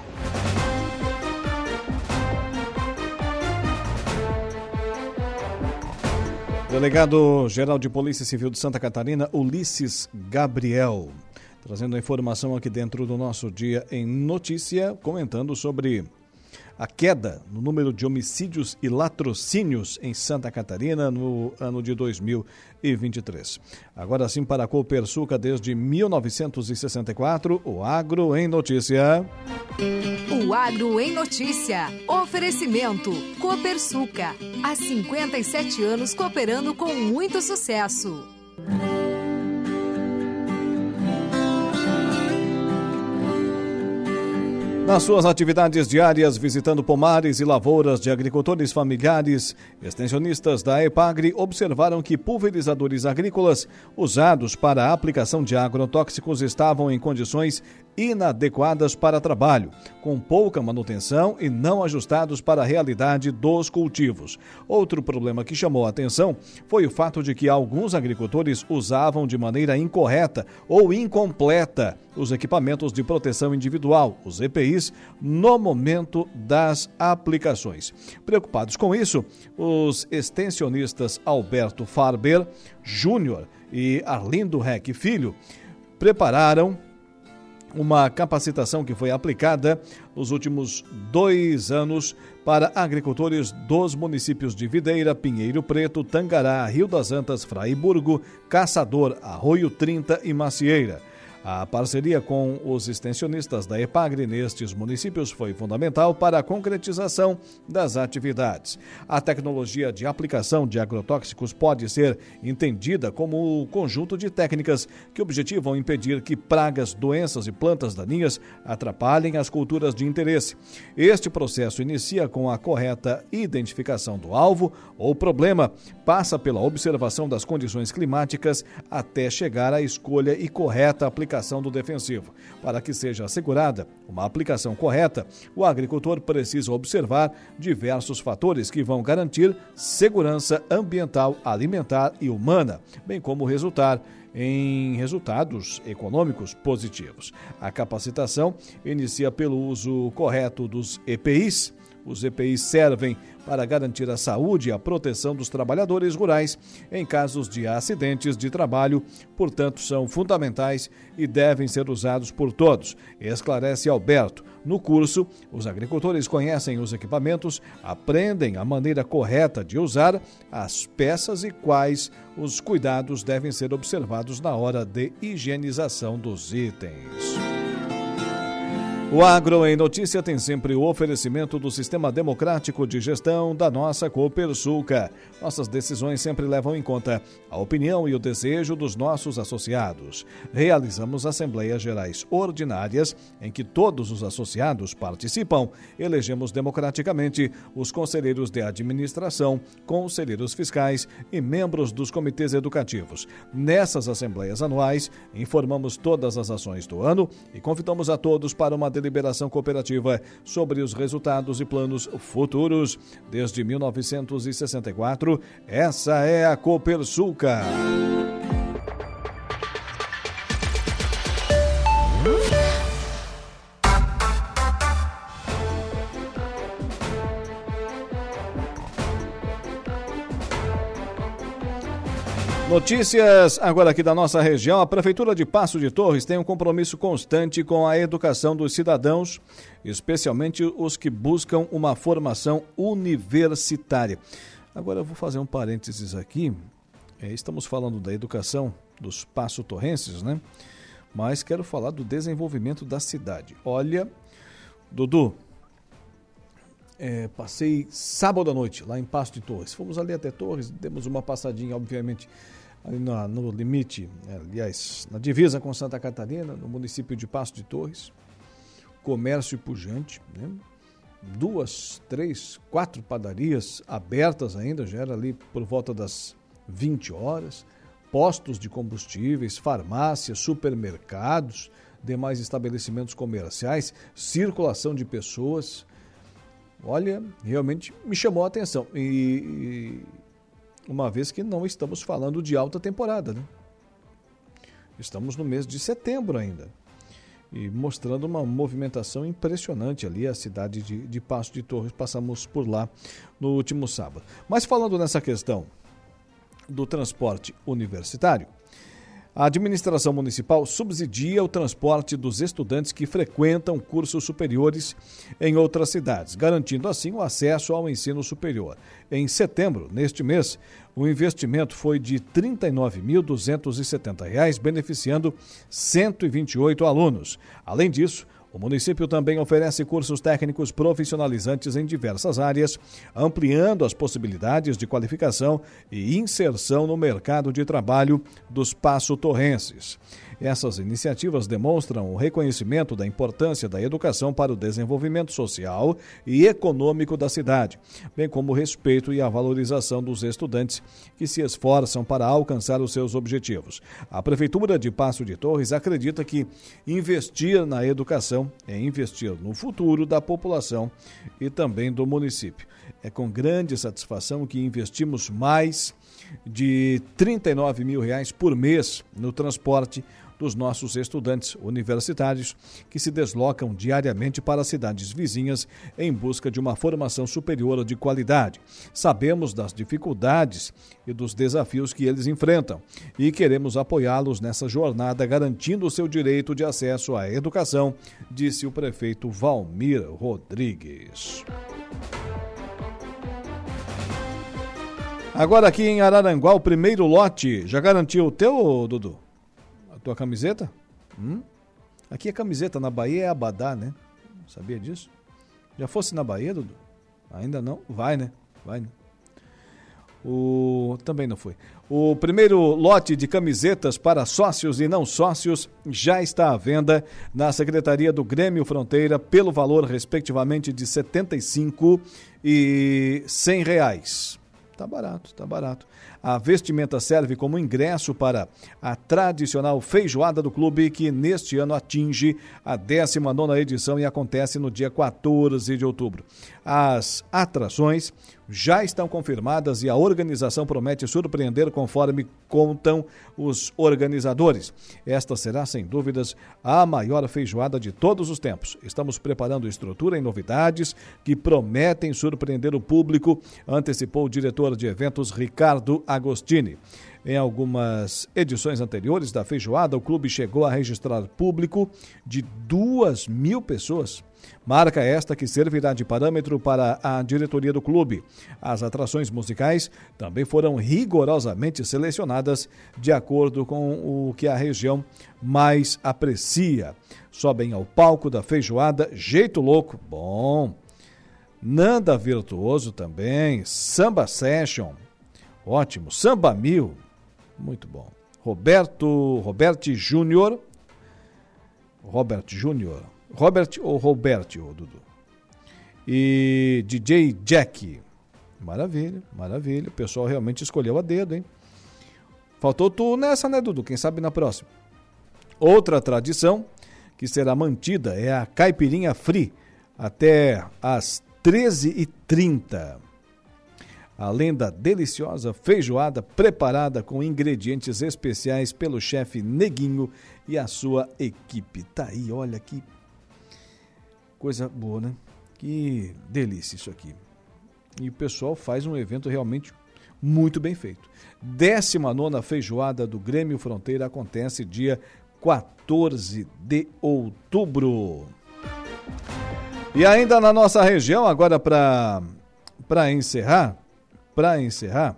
Delegado Geral de Polícia Civil de Santa Catarina, Ulisses Gabriel, trazendo a informação aqui dentro do nosso Dia em Notícia, comentando sobre a queda no número de homicídios e latrocínios em Santa Catarina no ano de 2023. Agora sim, para a Copersuca, desde 1964, o Agro em Notícia. O Agro em Notícia. Oferecimento. Copersuca. Há 57 anos cooperando com muito sucesso. Nas suas atividades diárias, visitando pomares e lavouras de agricultores familiares, extensionistas da EPAGRE observaram que pulverizadores agrícolas usados para a aplicação de agrotóxicos estavam em condições inadequadas para trabalho, com pouca manutenção e não ajustados para a realidade dos cultivos. Outro problema que chamou a atenção foi o fato de que alguns agricultores usavam de maneira incorreta ou incompleta os equipamentos de proteção individual, os EPIs, no momento das aplicações. Preocupados com isso, os extensionistas Alberto Farber Júnior e Arlindo Reck Filho prepararam uma capacitação que foi aplicada nos últimos dois anos para agricultores dos municípios de Videira, Pinheiro Preto, Tangará, Rio das Antas, Fraiburgo, Caçador, Arroio 30 e Macieira. A parceria com os extensionistas da EPAGRE nestes municípios foi fundamental para a concretização das atividades. A tecnologia de aplicação de agrotóxicos pode ser entendida como um conjunto de técnicas que objetivam impedir que pragas, doenças e plantas daninhas atrapalhem as culturas de interesse. Este processo inicia com a correta identificação do alvo ou problema, passa pela observação das condições climáticas até chegar à escolha e correta aplicação aplicação do defensivo. Para que seja assegurada uma aplicação correta, o agricultor precisa observar diversos fatores que vão garantir segurança ambiental, alimentar e humana, bem como resultar em resultados econômicos positivos. A capacitação inicia pelo uso correto dos EPIs, Os EPIs servem para garantir a saúde e a proteção dos trabalhadores rurais em casos de acidentes de trabalho, portanto, são fundamentais e devem ser usados por todos, esclarece Alberto. No curso, os agricultores conhecem os equipamentos, aprendem a maneira correta de usar as peças e quais os cuidados devem ser observados na hora de higienização dos itens. O Agro em Notícia tem sempre o oferecimento do Sistema Democrático de Gestão da nossa Copersuca. Nossas decisões sempre levam em conta a opinião e o desejo dos nossos associados. Realizamos assembleias gerais ordinárias em que todos os associados participam. Elegemos democraticamente os conselheiros de administração, conselheiros fiscais e membros dos comitês educativos. Nessas assembleias anuais, informamos todas as ações do ano e convidamos a todos para uma deliberação cooperativa sobre os resultados e planos futuros. Desde 1964, essa é a Copersuca. Notícias agora aqui da nossa região. A Prefeitura de Passo de Torres tem um compromisso constante com a educação dos cidadãos, especialmente os que buscam uma formação universitária. Agora eu vou fazer um parênteses aqui. É, estamos falando da educação dos passo torrenses, né? Mas quero falar do desenvolvimento da cidade. Olha, Dudu, é, passei sábado à noite lá em Passo de Torres. Fomos ali até Torres, demos uma passadinha, obviamente, ali no, no limite, é, aliás, na divisa com Santa Catarina, no município de Passo de Torres. Comércio pujante, né? duas, três, quatro padarias abertas ainda, já era ali por volta das 20 horas, postos de combustíveis, farmácias, supermercados, demais estabelecimentos comerciais, circulação de pessoas. Olha, realmente me chamou a atenção. E, uma vez que não estamos falando de alta temporada, né? Estamos no mês de setembro ainda. E mostrando uma movimentação impressionante ali, a cidade de, de Passo de Torres. Passamos por lá no último sábado. Mas falando nessa questão do transporte universitário, a administração municipal subsidia o transporte dos estudantes que frequentam cursos superiores em outras cidades, garantindo assim o acesso ao ensino superior. Em setembro, neste mês, o investimento foi de R$ 39.270, beneficiando 128 alunos. Além disso, o município também oferece cursos técnicos profissionalizantes em diversas áreas, ampliando as possibilidades de qualificação e inserção no mercado de trabalho dos passo-torrenses. Essas iniciativas demonstram o reconhecimento da importância da educação para o desenvolvimento social e econômico da cidade, bem como o respeito e a valorização dos estudantes que se esforçam para alcançar os seus objetivos. A Prefeitura de Passo de Torres acredita que investir na educação é investir no futuro da população e também do município. É com grande satisfação que investimos mais de 39 mil reais por mês no transporte dos nossos estudantes universitários que se deslocam diariamente para cidades vizinhas em busca de uma formação superior de qualidade. Sabemos das dificuldades e dos desafios que eles enfrentam e queremos apoiá-los nessa jornada, garantindo o seu direito de acesso à educação, disse o prefeito Valmir Rodrigues. Agora aqui em Araranguá, o primeiro lote. Já garantiu o teu, Dudu? Tua camiseta? Hum? Aqui a camiseta, na Bahia é Abadá, né? Sabia disso? Já fosse na Bahia, Dudu? Ainda não? Vai, né? Vai, né? O... Também não foi. O primeiro lote de camisetas para sócios e não sócios já está à venda na Secretaria do Grêmio Fronteira pelo valor, respectivamente, de R$ 75 e 100 reais. Tá barato, tá barato. A vestimenta serve como ingresso para a tradicional feijoada do clube, que neste ano atinge a 19 edição e acontece no dia 14 de outubro. As atrações já estão confirmadas e a organização promete surpreender conforme contam os organizadores. Esta será, sem dúvidas, a maior feijoada de todos os tempos. Estamos preparando estrutura e novidades que prometem surpreender o público, antecipou o diretor de eventos Ricardo Agostini. Em algumas edições anteriores da feijoada, o clube chegou a registrar público de duas mil pessoas. Marca esta que servirá de parâmetro para a diretoria do clube. As atrações musicais também foram rigorosamente selecionadas de acordo com o que a região mais aprecia. Sobem ao palco da feijoada Jeito Louco, bom. Nanda Virtuoso também, Samba Session, ótimo. Samba Mil, muito bom. Roberto, Robert Júnior, Robert Júnior, Robert ou Robert, ô Dudu? E DJ Jack. Maravilha, maravilha. O pessoal realmente escolheu a dedo, hein? Faltou tu nessa, né, Dudu? Quem sabe na próxima. Outra tradição que será mantida é a caipirinha free até às 13h30 além da deliciosa feijoada preparada com ingredientes especiais pelo chefe Neguinho e a sua equipe. Tá aí, olha que coisa boa, né? Que delícia isso aqui. E o pessoal faz um evento realmente muito bem feito. 19 feijoada do Grêmio Fronteira acontece dia 14 de outubro. E ainda na nossa região, agora para encerrar, para encerrar,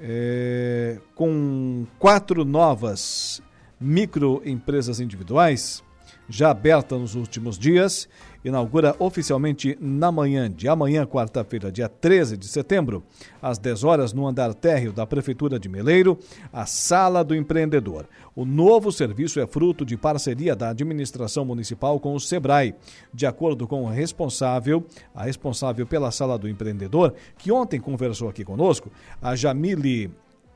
é, com quatro novas microempresas individuais já abertas nos últimos dias inaugura oficialmente na manhã de amanhã, quarta-feira, dia 13 de setembro, às 10 horas, no andar térreo da Prefeitura de Meleiro, a Sala do Empreendedor. O novo serviço é fruto de parceria da administração municipal com o SEBRAE. De acordo com o responsável, a responsável pela Sala do Empreendedor, que ontem conversou aqui conosco, a Jamile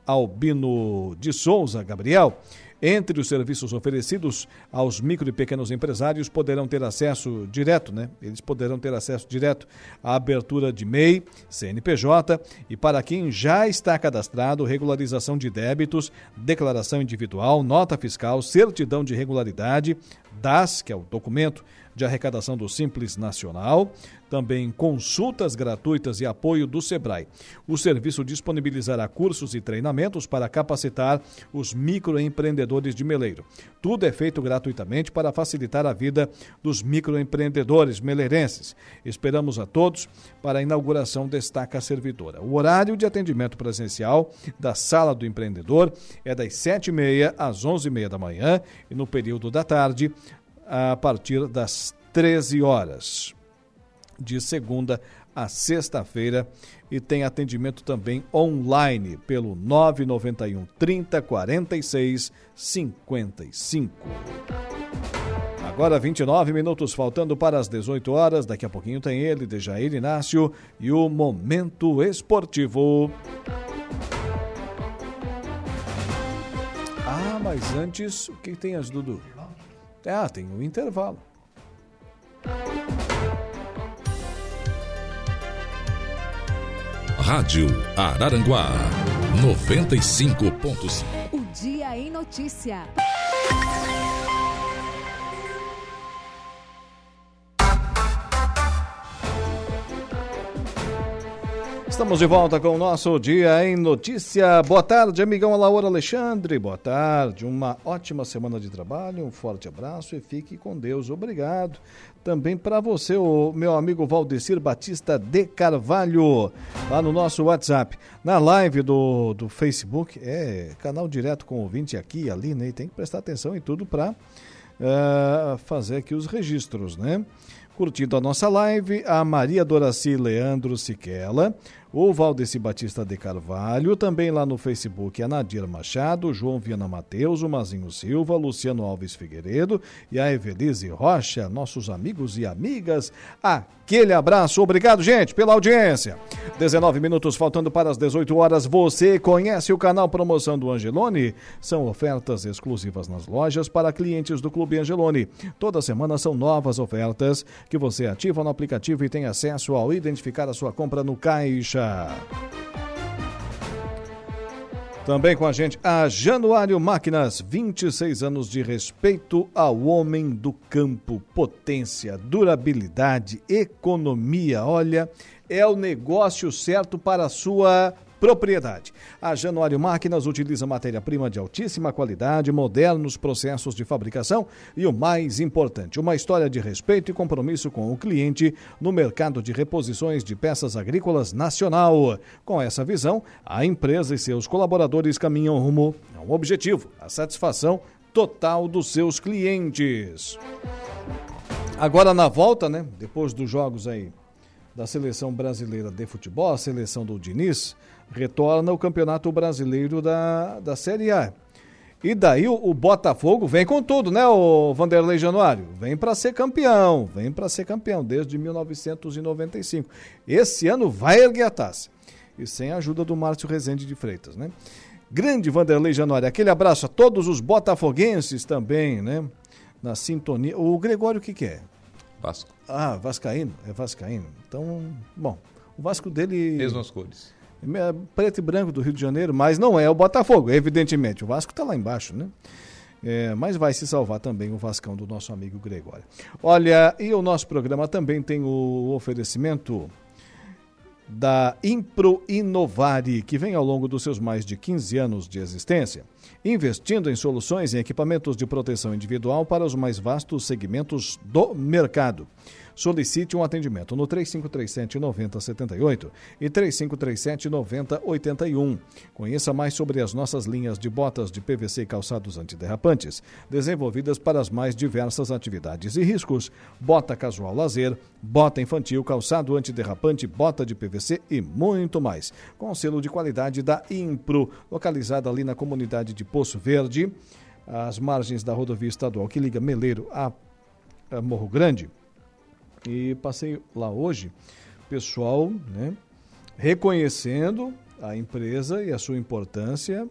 Albino de Souza Gabriel, entre os serviços oferecidos aos micro e pequenos empresários poderão ter acesso direto, né? Eles poderão ter acesso direto à abertura de MEI, CNPJ e para quem já está cadastrado, regularização de débitos, declaração individual, nota fiscal, certidão de regularidade, DAS, que é o documento de arrecadação do Simples Nacional, também consultas gratuitas e apoio do Sebrae. O serviço disponibilizará cursos e treinamentos para capacitar os microempreendedores de Meleiro. Tudo é feito gratuitamente para facilitar a vida dos microempreendedores meleirenses. Esperamos a todos para a inauguração destaca a servidora. O horário de atendimento presencial da Sala do Empreendedor é das 7h30 às 11h30 da manhã e no período da tarde a partir das 13 horas de segunda a sexta-feira e tem atendimento também online pelo 991 30 46 55. Agora 29 minutos faltando para as 18 horas. Daqui a pouquinho tem ele, Dejair Inácio e o Momento Esportivo. Ah, mas antes, o que tem as Dudu? Ah, tem o um intervalo. Rádio Araranguá 95.5. O Dia em Notícia. Estamos de volta com o nosso Dia em Notícia. Boa tarde, amigão Laura Alexandre. Boa tarde, uma ótima semana de trabalho, um forte abraço e fique com Deus. Obrigado. Também para você, o meu amigo Valdecir Batista de Carvalho, lá no nosso WhatsApp. Na live do, do Facebook, é canal direto com ouvinte aqui e ali, né? E tem que prestar atenção em tudo para eh, fazer aqui os registros, né? Curtindo a nossa live, a Maria Doraci Leandro Siquela, o Valdeci Batista de Carvalho, também lá no Facebook a Nadir Machado, João Viana Mateus, o Mazinho Silva, Luciano Alves Figueiredo e a Evelise Rocha, nossos amigos e amigas. Aquele abraço, obrigado, gente, pela audiência. 19 minutos faltando para as 18 horas. Você conhece o canal Promoção do Angelone? São ofertas exclusivas nas lojas para clientes do Clube Angelone. Toda semana são novas ofertas que você ativa no aplicativo e tem acesso ao identificar a sua compra no caixa. Também com a gente a Januário Máquinas, 26 anos de respeito ao homem do campo, potência, durabilidade, economia. Olha, é o negócio certo para a sua propriedade. A Januário Máquinas utiliza matéria-prima de altíssima qualidade, modernos processos de fabricação e o mais importante, uma história de respeito e compromisso com o cliente no mercado de reposições de peças agrícolas nacional. Com essa visão, a empresa e seus colaboradores caminham rumo a um objetivo, a satisfação total dos seus clientes. Agora na volta, né, depois dos jogos aí da seleção brasileira de futebol, a seleção do Diniz, retorna o Campeonato Brasileiro da, da Série A. E daí o, o Botafogo vem com tudo, né, o Vanderlei Januário? Vem para ser campeão, vem para ser campeão desde 1995. Esse ano vai erguer a taça. E sem a ajuda do Márcio Rezende de Freitas, né? Grande Vanderlei Januário, aquele abraço a todos os botafoguenses também, né? Na sintonia. O Gregório o que que é? Vasco. Ah, Vascaíno, é Vascaíno. Então, bom, o Vasco dele. Mesmas cores. É preto e branco do Rio de Janeiro, mas não é o Botafogo, evidentemente. O Vasco está lá embaixo, né? É, mas vai se salvar também o Vascão do nosso amigo Gregório. Olha, e o nosso programa também tem o oferecimento da Impro Inovare, que vem ao longo dos seus mais de 15 anos de existência, investindo em soluções e equipamentos de proteção individual para os mais vastos segmentos do mercado. Solicite um atendimento no 3537 9078 e 3537 9081. Conheça mais sobre as nossas linhas de botas de PVC e calçados antiderrapantes, desenvolvidas para as mais diversas atividades e riscos: bota casual lazer, bota infantil, calçado antiderrapante, bota de PVC e muito mais. Com selo de qualidade da Impro, localizada ali na comunidade de Poço Verde, às margens da rodovia estadual que liga Meleiro a Morro Grande. E passei lá hoje, pessoal, né, reconhecendo a empresa e a sua importância,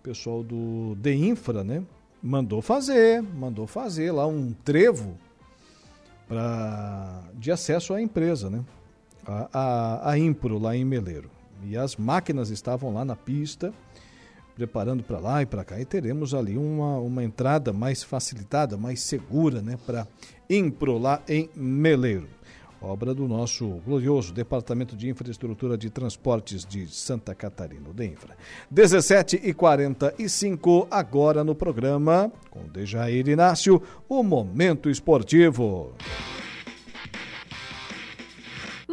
pessoal do de Infra, né, mandou fazer, mandou fazer lá um trevo para de acesso à empresa, né, a, a, a Impro lá em Meleiro. E as máquinas estavam lá na pista, preparando para lá e para cá, e teremos ali uma, uma entrada mais facilitada, mais segura, né, para Impro lá em Meleiro. Obra do nosso glorioso Departamento de Infraestrutura de Transportes de Santa Catarina, o DENFRA. 17 e 45 agora no programa, com Dejair Inácio, o Momento Esportivo.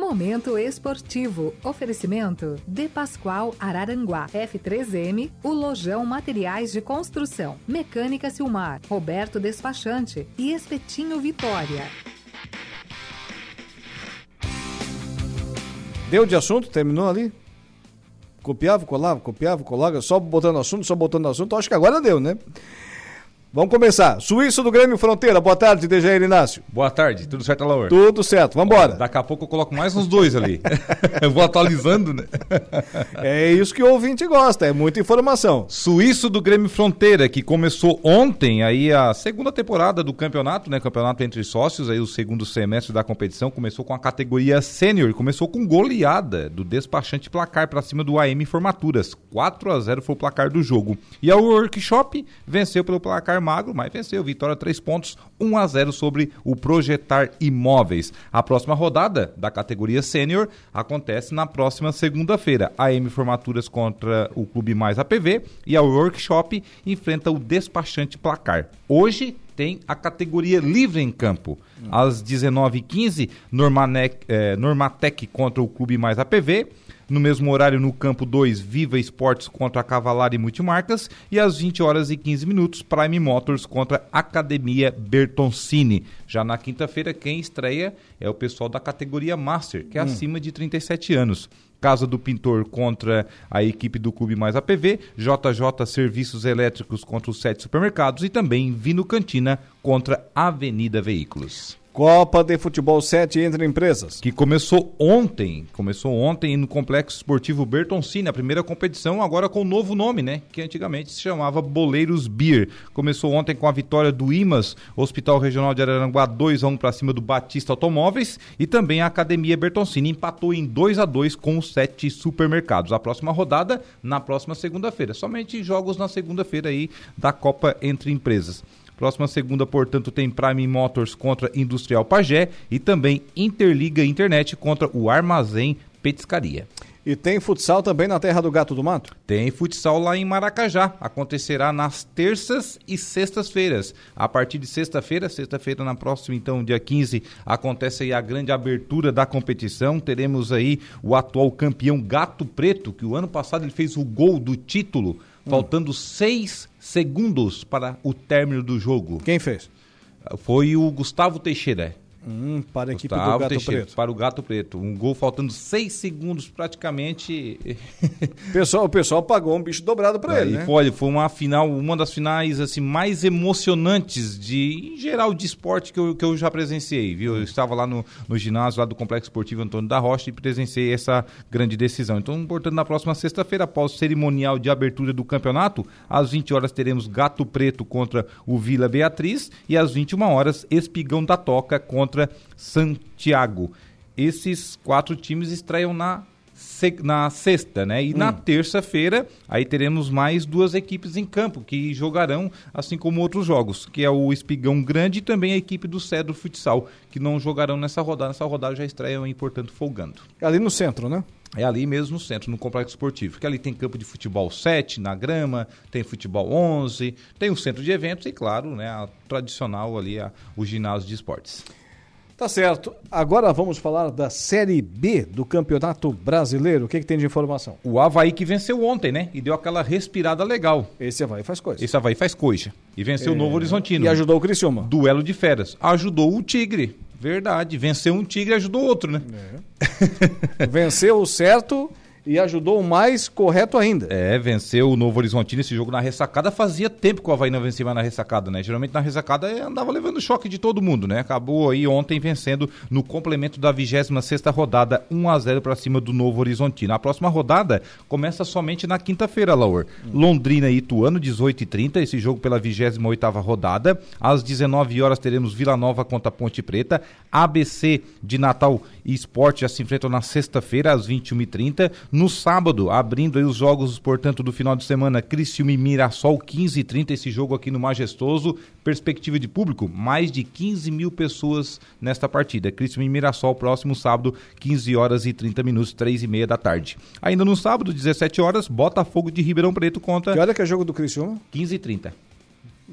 Momento Esportivo. Oferecimento De Pascoal Araranguá. F3M, o Lojão Materiais de Construção. Mecânica Silmar. Roberto Despachante e Espetinho Vitória. Deu de assunto? Terminou ali? Copiava, colava, copiava, colava, só botando assunto, só botando assunto. Acho que agora deu, né? Vamos começar. Suíço do Grêmio Fronteira. Boa tarde, Dejair Inácio. Boa tarde. Tudo certo, Laura? Tudo certo. Vamos embora. Daqui a pouco eu coloco mais uns dois ali. eu vou atualizando, né? é isso que o ouvinte gosta. É muita informação. Suíço do Grêmio Fronteira, que começou ontem aí a segunda temporada do campeonato, né? Campeonato entre sócios, aí o segundo semestre da competição. Começou com a categoria sênior. Começou com goleada do despachante placar para cima do AM Formaturas. 4 a 0 foi o placar do jogo. E a Workshop venceu pelo placar magro, mas venceu. Vitória 3 pontos, 1 a 0 sobre o Projetar Imóveis. A próxima rodada da categoria Sênior acontece na próxima segunda-feira. A M Formaturas contra o Clube Mais APV e a Workshop enfrenta o Despachante Placar. Hoje tem a categoria livre em campo. Às 19h15, Normanec, eh, Normatec contra o Clube Mais APV. No mesmo horário, no campo 2, Viva Esportes contra a Cavalari Multimarcas. E às 20 horas e 15 minutos, Prime Motors contra Academia Bertoncini. Já na quinta-feira, quem estreia é o pessoal da categoria Master, que é Hum. acima de 37 anos. Casa do Pintor contra a equipe do Clube Mais APV, JJ Serviços Elétricos contra os sete supermercados e também Vino Cantina contra Avenida Veículos. Copa de Futebol 7 entre empresas. Que começou ontem, começou ontem no Complexo Esportivo Bertoncini, a primeira competição, agora com um novo nome, né? Que antigamente se chamava Boleiros Beer. Começou ontem com a vitória do IMAS, Hospital Regional de Araranguá, 2 a 1 para cima do Batista Automóveis e também a Academia Bertoncini empatou em 2 a 2 com os sete supermercados. A próxima rodada na próxima segunda-feira. Somente jogos na segunda-feira aí da Copa entre empresas. Próxima segunda, portanto, tem Prime Motors contra Industrial Pagé e também Interliga Internet contra o Armazém Petiscaria. E tem futsal também na Terra do Gato do Mato? Tem futsal lá em Maracajá. Acontecerá nas terças e sextas-feiras. A partir de sexta-feira, sexta-feira na próxima, então, dia 15, acontece aí a grande abertura da competição. Teremos aí o atual campeão Gato Preto, que o ano passado ele fez o gol do título, faltando seis segundos para o término do jogo. Quem fez? Foi o Gustavo Teixeira. Hum, para a equipe do Gato Teixeira, Preto. Para o Gato Preto. Um gol faltando seis segundos praticamente. O pessoal, o pessoal pagou um bicho dobrado para É, ele, né? foi, foi uma final, uma das finais assim mais emocionantes de, em geral, de esporte que eu, que eu já presenciei, viu? Eu estava lá no, no ginásio lá do Complexo Esportivo Antônio da Rocha e presenciei essa grande decisão. Então, portanto, na próxima sexta-feira, após o cerimonial de abertura do campeonato, às 20 horas teremos Gato Preto contra o Vila Beatriz e às 21 horas Espigão da Toca contra Santiago. Esses quatro times estreiam na na sexta, né? E na terça-feira, aí teremos mais duas equipes em campo que jogarão, assim como outros jogos, que é o Espigão Grande e também a equipe do Cedro Futsal, que não jogarão nessa rodada. Nessa rodada já estreiam aí, portanto, folgando. Ali no centro, né? É ali mesmo no centro, no complexo esportivo. Que ali tem campo de futebol 7 na grama, tem futebol 11, tem o centro de eventos e, claro, né, a tradicional ali, a, o ginásio de esportes. Tá certo. Agora vamos falar da Série B do Campeonato Brasileiro. O que, que tem de informação? O Havaí que venceu ontem, né? E deu aquela respirada legal. Esse Havaí faz coisa. Esse Havaí faz coisa. E venceu o É, Novo Horizontino. e ajudou o Criciúma. Duelo de feras. Ajudou o Tigre. Verdade. Venceu um Tigre e ajudou outro, né? Venceu o certo e ajudou mais correto ainda. É, venceu o Novo Horizontino esse jogo na ressacada. Fazia tempo que o Havaí não vencia mais na ressacada, né? Geralmente na ressacada eh, andava levando choque de todo mundo, né? Acabou aí ontem vencendo no complemento da 26 rodada 1 a 0 para cima do Novo Horizontino. A próxima rodada começa somente na quinta-feira, Laur. Londrina e Ituano, 18 e 30 esse jogo pela 28ª rodada. Às 19 horas teremos Vila Nova contra Ponte Preta. ABC de Natal e Esporte já se enfrentam na sexta-feira às 21h30. No sábado, abrindo aí os jogos, portanto, do final de semana, Criciúma e Mirassol, 15h30, esse jogo aqui no Majestoso. Perspectiva de público, mais de 15 mil pessoas nesta partida. Criciúma e Mirassol, próximo sábado, 15 horas e 30 minutos, 3 e meia da tarde. Ainda no sábado, 17 horas, Botafogo de Ribeirão Preto contra... Que hora que é jogo do Criciúma? 15 e 30.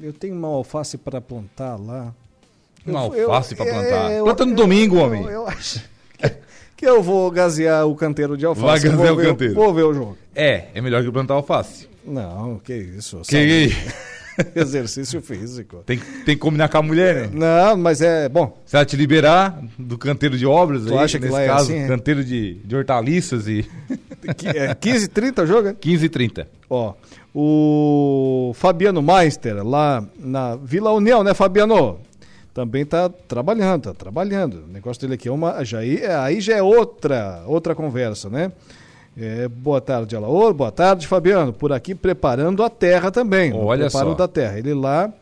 Eu tenho uma alface para plantar lá. Uma Eu- alface pra eu- plantar. é, eu- Planta no eu- domingo, homem. Eu, acho que, eu vou gasear o canteiro de alface. Vai gazear o ver- canteiro. Vou ver o jogo. É, é melhor que plantar alface. Não, que isso. Que? Exercício físico. Tem, tem que combinar com a mulher, né? Não, mas é bom. Se ela te liberar do canteiro de obras, Tu aí, acha que nesse lá é caso, assim, canteiro de, de hortaliças e. É 15 30 o jogo? é? 15 e 30. Ó, o Fabiano Meister, lá na Vila União, né, Fabiano? Também tá trabalhando, tá trabalhando. O negócio dele aqui é uma. Já, aí, aí já é outra, outra conversa, né? É, boa tarde, Alaor. Boa tarde, Fabiano. Por aqui preparando a terra também. Olha preparo só. da terra. Ele lá,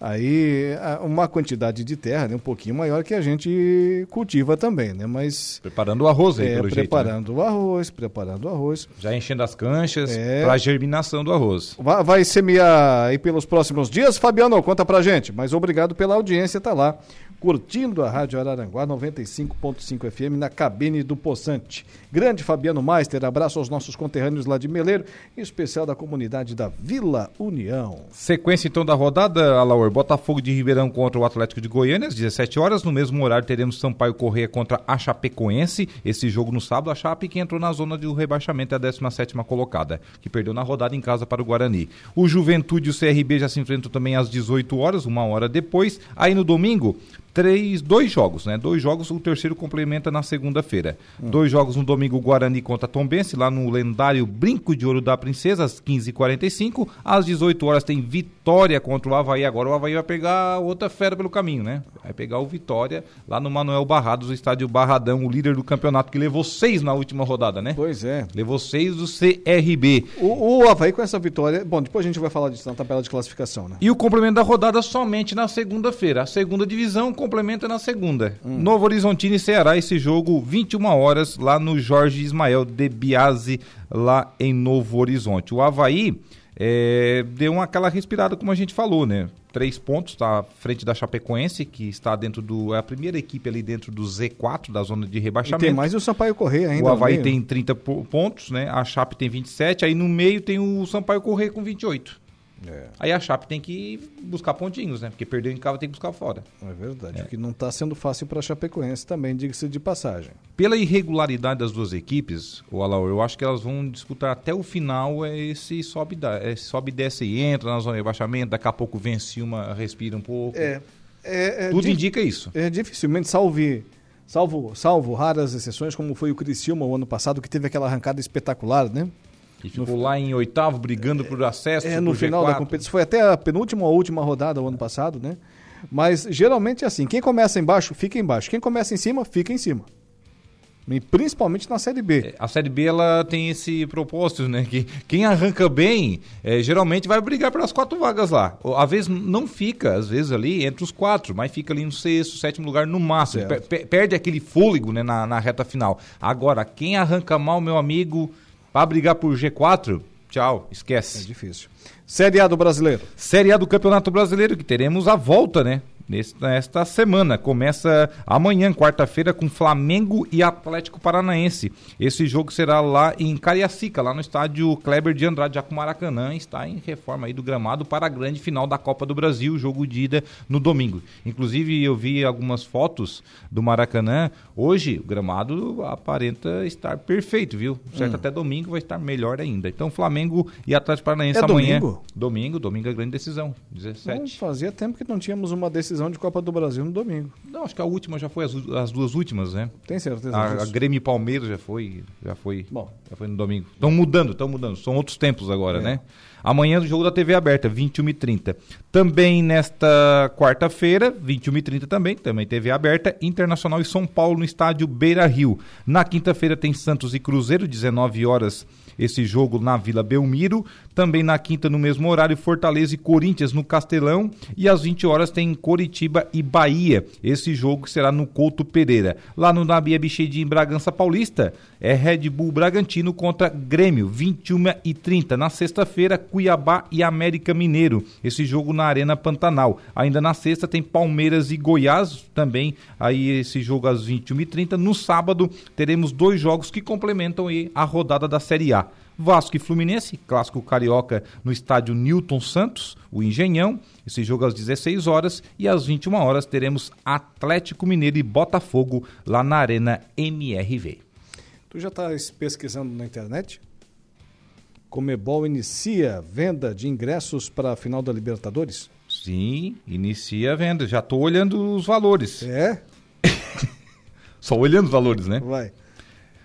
aí, uma quantidade de terra, né, um pouquinho maior que a gente cultiva também, né? Mas. Preparando o arroz aí, é, pelo jeito. né? preparando o arroz, preparando o arroz. Já enchendo as canchas É. para a germinação do arroz. Vai, vai semear aí pelos próximos dias, Fabiano? Conta pra gente. Mas obrigado pela audiência, tá lá curtindo a Rádio Araranguá 95.5 FM na cabine do Poçante. Grande Fabiano Meister, abraço aos nossos conterrâneos lá de Meleiro, em especial da comunidade da Vila União. Sequência então da rodada, Alaor, Botafogo de Ribeirão contra o Atlético de Goiânia, às 17 horas. No mesmo horário teremos Sampaio Correia contra a Chapecoense. Esse jogo no sábado, a Chape que entrou na zona de rebaixamento, é a 17 colocada, que perdeu na rodada em casa para o Guarani. O Juventude e o CRB já se enfrentam também às 18 horas, uma hora depois. Aí no domingo, três, dois jogos, né? Dois jogos, o terceiro complementa na segunda-feira. Hum. Dois jogos no domingo, Guarani contra Tombense, lá no lendário Brinco de Ouro da Princesa, às 15h45. Às 18 horas tem Vitória contra o Havaí. Agora o Havaí vai pegar outra fera pelo caminho, né? Vai pegar o Vitória lá no Manuel Barrados, o estádio Barradão, o líder do campeonato, que levou seis na última rodada, né? Pois é. Levou seis do CRB. O, o Havaí com essa vitória. Bom, depois a gente vai falar disso na tabela de classificação, né? E o complemento da rodada somente na segunda-feira. A segunda divisão complementa na segunda. Hum. Novo Horizontino e Ceará, esse jogo 21 horas lá no Jorge Ismael de Biase, lá em Novo Horizonte. O Havaí é, deu uma, aquela respirada, como a gente falou, né? Três pontos, está à frente da Chapecoense, que está dentro do. É a primeira equipe ali dentro do Z4, da zona de rebaixamento. E tem mais o Sampaio Correia ainda. O Havaí tem 30 pontos, né? A Chape tem 27, aí no meio tem o Sampaio Correia com 28. É. Aí a Chape tem que buscar pontinhos, né? Porque perdeu em casa tem que buscar fora. É verdade. É. Que não está sendo fácil para a Chapecoense também, diga-se de passagem. Pela irregularidade das duas equipes, o Alaur, eu acho que elas vão disputar até o final esse sobe, esse sobe desce e entra na zona de rebaixamento, daqui a pouco vence uma, respira um pouco. É. é, é Tudo indica isso. É dificilmente salve salvo, salvo raras exceções, como foi o Criciúma o ano passado, que teve aquela arrancada espetacular, né? E ficou no, lá em oitavo, brigando é, por acesso. É, no final G4. da competição. Foi até a penúltima ou última rodada o ano passado, né? Mas geralmente é assim: quem começa embaixo, fica embaixo. Quem começa em cima, fica em cima. E principalmente na Série B. É, a Série B ela tem esse propósito, né? Que quem arranca bem, é, geralmente vai brigar pelas quatro vagas lá. Às vezes não fica, às vezes ali entre os quatro, mas fica ali no sexto, sétimo lugar no máximo. Per perde aquele fôlego né, na, na reta final. Agora, quem arranca mal, meu amigo, para brigar por G4, tchau, esquece. É difícil. Série A do Brasileiro. Série A do Campeonato Brasileiro, que teremos a volta, né? Nesta semana. Começa amanhã, quarta-feira, com Flamengo e Atlético Paranaense. Esse jogo será lá em Cariacica, lá no estádio Kleber de Andrade, já com Maracanã. Está em reforma aí do gramado para a grande final da Copa do Brasil, jogo de ida no domingo. Inclusive, eu vi algumas fotos do Maracanã. Hoje, o gramado aparenta estar perfeito, viu? Certo, hum. até domingo vai estar melhor ainda. Então, Flamengo e Atlético Paranaense é amanhã. Domingo? Domingo, domingo é grande decisão, 17. Não, fazia tempo que não tínhamos uma decisão decisão de Copa do Brasil no domingo. Não, acho que a última já foi as, as duas últimas, né? Tem certeza. A, a Grêmio e Palmeiras já foi, já foi, Bom. já foi no domingo. Estão mudando, estão mudando. São outros tempos agora, é. né? Amanhã o jogo da TV aberta, 21h30. Também nesta quarta-feira, 21h30 também, também TV aberta, Internacional e São Paulo no estádio Beira Rio. Na quinta-feira tem Santos e Cruzeiro, 19 horas esse jogo na Vila Belmiro. Também na quinta, no mesmo horário, Fortaleza e Corinthians no Castelão. E às 20 horas tem Coritiba e Bahia. Esse jogo será no Couto Pereira. Lá no Nabia Bichedi, em Bragança Paulista, é Red Bull Bragantino contra Grêmio, 21 e 30 Na sexta-feira, Cuiabá e América Mineiro. Esse jogo na Arena Pantanal. Ainda na sexta tem Palmeiras e Goiás, também aí esse jogo às 21 e 30 No sábado, teremos dois jogos que complementam a rodada da Série A. Vasco e Fluminense, clássico carioca no estádio Newton Santos, o Engenhão. Esse jogo às 16 horas e às 21 horas teremos Atlético Mineiro e Botafogo lá na Arena MRV. Tu já está pesquisando na internet? Comebol inicia venda de ingressos para a final da Libertadores? Sim, inicia a venda. Já estou olhando os valores. É? Só olhando os valores, né? Vai.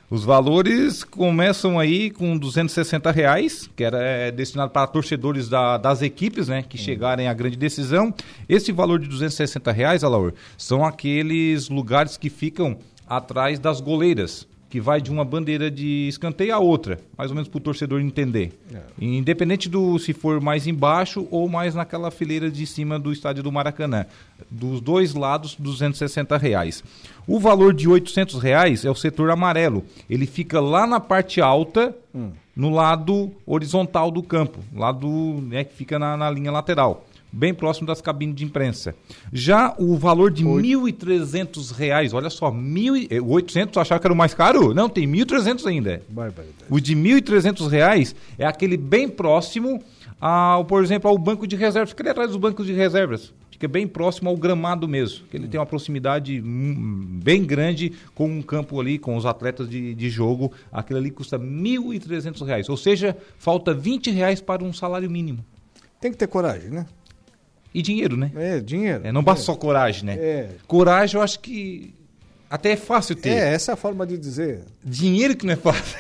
Os valores começam aí com 260 reais, que era é, destinado para torcedores da, das equipes, né, que hum. chegarem à grande decisão. Esse valor de 260 reais, Alaur, são aqueles lugares que ficam atrás das goleiras que vai de uma bandeira de escanteio a outra, mais ou menos para o torcedor entender. É. Independente do se for mais embaixo ou mais naquela fileira de cima do estádio do Maracanã. Dos dois lados, 260 reais. O valor de 800 reais é o setor amarelo. Ele fica lá na parte alta, hum. no lado horizontal do campo, lado né, que fica na, na linha lateral bem próximo das cabines de imprensa. Já o valor de 1.300 reais, olha só, 1.800, acharam que era o mais caro? Não, tem 1.300 ainda. Barbaridade. O de 1.300 reais é aquele bem próximo ao, por exemplo, ao banco de reservas. Fica ali atrás dos bancos de reservas. Fica bem próximo ao gramado mesmo. Que ele tem uma proximidade bem grande com um campo ali, com os atletas de, de jogo. Aquilo ali custa 1.300 reais. Ou seja, falta 20 reais para um salário mínimo. Tem que ter coragem, né? E dinheiro, né? É, dinheiro. É, não basta só coragem, né? É. Coragem eu acho que até é fácil ter. É, essa é a forma de dizer. Dinheiro que não é fácil.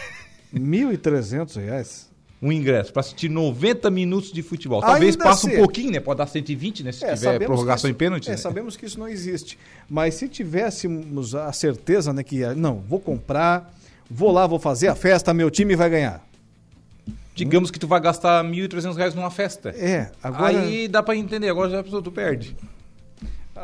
1.300 reais. Um ingresso para assistir 90 minutos de futebol. Talvez Ainda passe se- um pouquinho, né? Pode dar 120, né? Se É, tiver sabemos prorrogação que em isso- pênalti. É, né? sabemos que isso não existe. Mas se tivéssemos a certeza, né, que não, vou comprar, vou lá, vou fazer a festa, meu time vai ganhar. Digamos que tu vai gastar 1.300 reais numa festa. É, agora Aí dá para entender, agora já pessoa tu perde.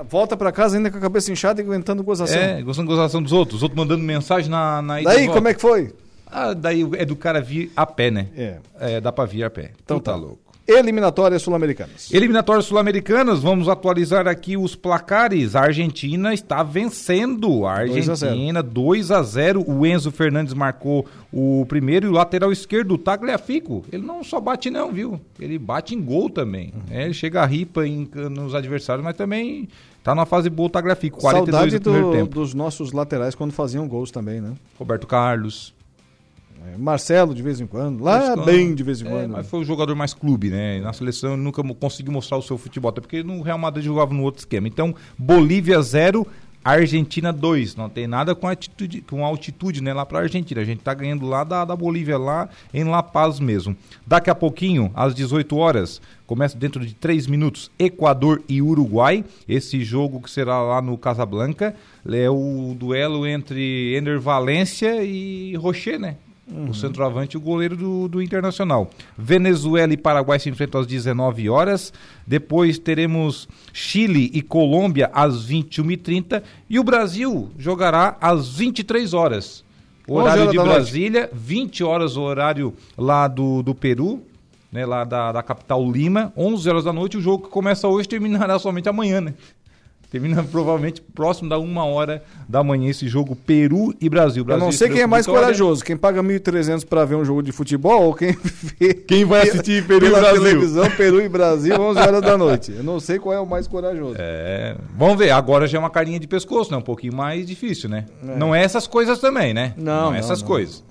volta pra casa ainda com a cabeça inchada e aguentando gozação. É, gostando da gozação dos outros. Os outros mandando mensagem na, na Daí, como é que foi? Ah, daí é do cara vir a pé, né? É. É, dá pra vir a pé. Então Tu tá tá. louco. Eliminatórias sul-americanas. Eliminatórias sul-americanas, vamos atualizar aqui os placares. A Argentina está vencendo. A 2 a 0. Argentina, 2 a 0 O Enzo Fernandes marcou o primeiro e o lateral esquerdo, o Tagliafico. Ele não só bate, não, viu? Ele bate em gol também. Uhum. É, ele chega a ripa em- nos adversários, mas também tá na fase boa o Tagliafico. 42 Saudade do primeiro do- tempo. dos nossos laterais quando faziam gols também, né? Roberto Carlos. É, Marcelo de vez em quando. Lá Buscando. bem de vez em É, quando. mas foi o jogador mais clube, né? Na seleção ele nunca conseguiu mostrar o seu futebol, até porque no Real Madrid jogava no outro esquema. Então, Bolívia 0, Argentina 2. Não tem nada com atitude, com altitude, né? Lá pra Argentina. A gente tá ganhando lá da, da Bolívia, lá em La Paz mesmo. Daqui a pouquinho, às 18 horas, começa dentro de 3 minutos, Equador e Uruguai. Esse jogo que será lá no Casablanca. É o duelo entre Ender Valência e Rocher, né? O centroavante e o goleiro do, do Internacional. Venezuela e Paraguai se enfrentam às 19 horas. Depois teremos Chile e Colômbia às 21h30. E o Brasil jogará às 23 horas. 11 Horário de. Brasília, 20 horas o horário lá do, do Peru, né, lá da, da capital Lima. 11 horas da noite. O jogo que começa hoje terminará somente amanhã, né? Termina provavelmente próximo da uma hora da manhã esse jogo Peru e Brasil. Eu Brasil não sei quem é mais vitória. corajoso, quem paga 1.300 para ver um jogo de futebol ou quem vê Quem vai assistir Peru e pela Brasil? televisão Peru e Brasil 11 horas da noite. Eu não sei qual é o mais corajoso. É, vamos ver, agora já é uma carinha de pescoço, né? Um pouquinho mais difícil, né? É. Não é essas coisas também, né? Não, é não, essas não. coisas.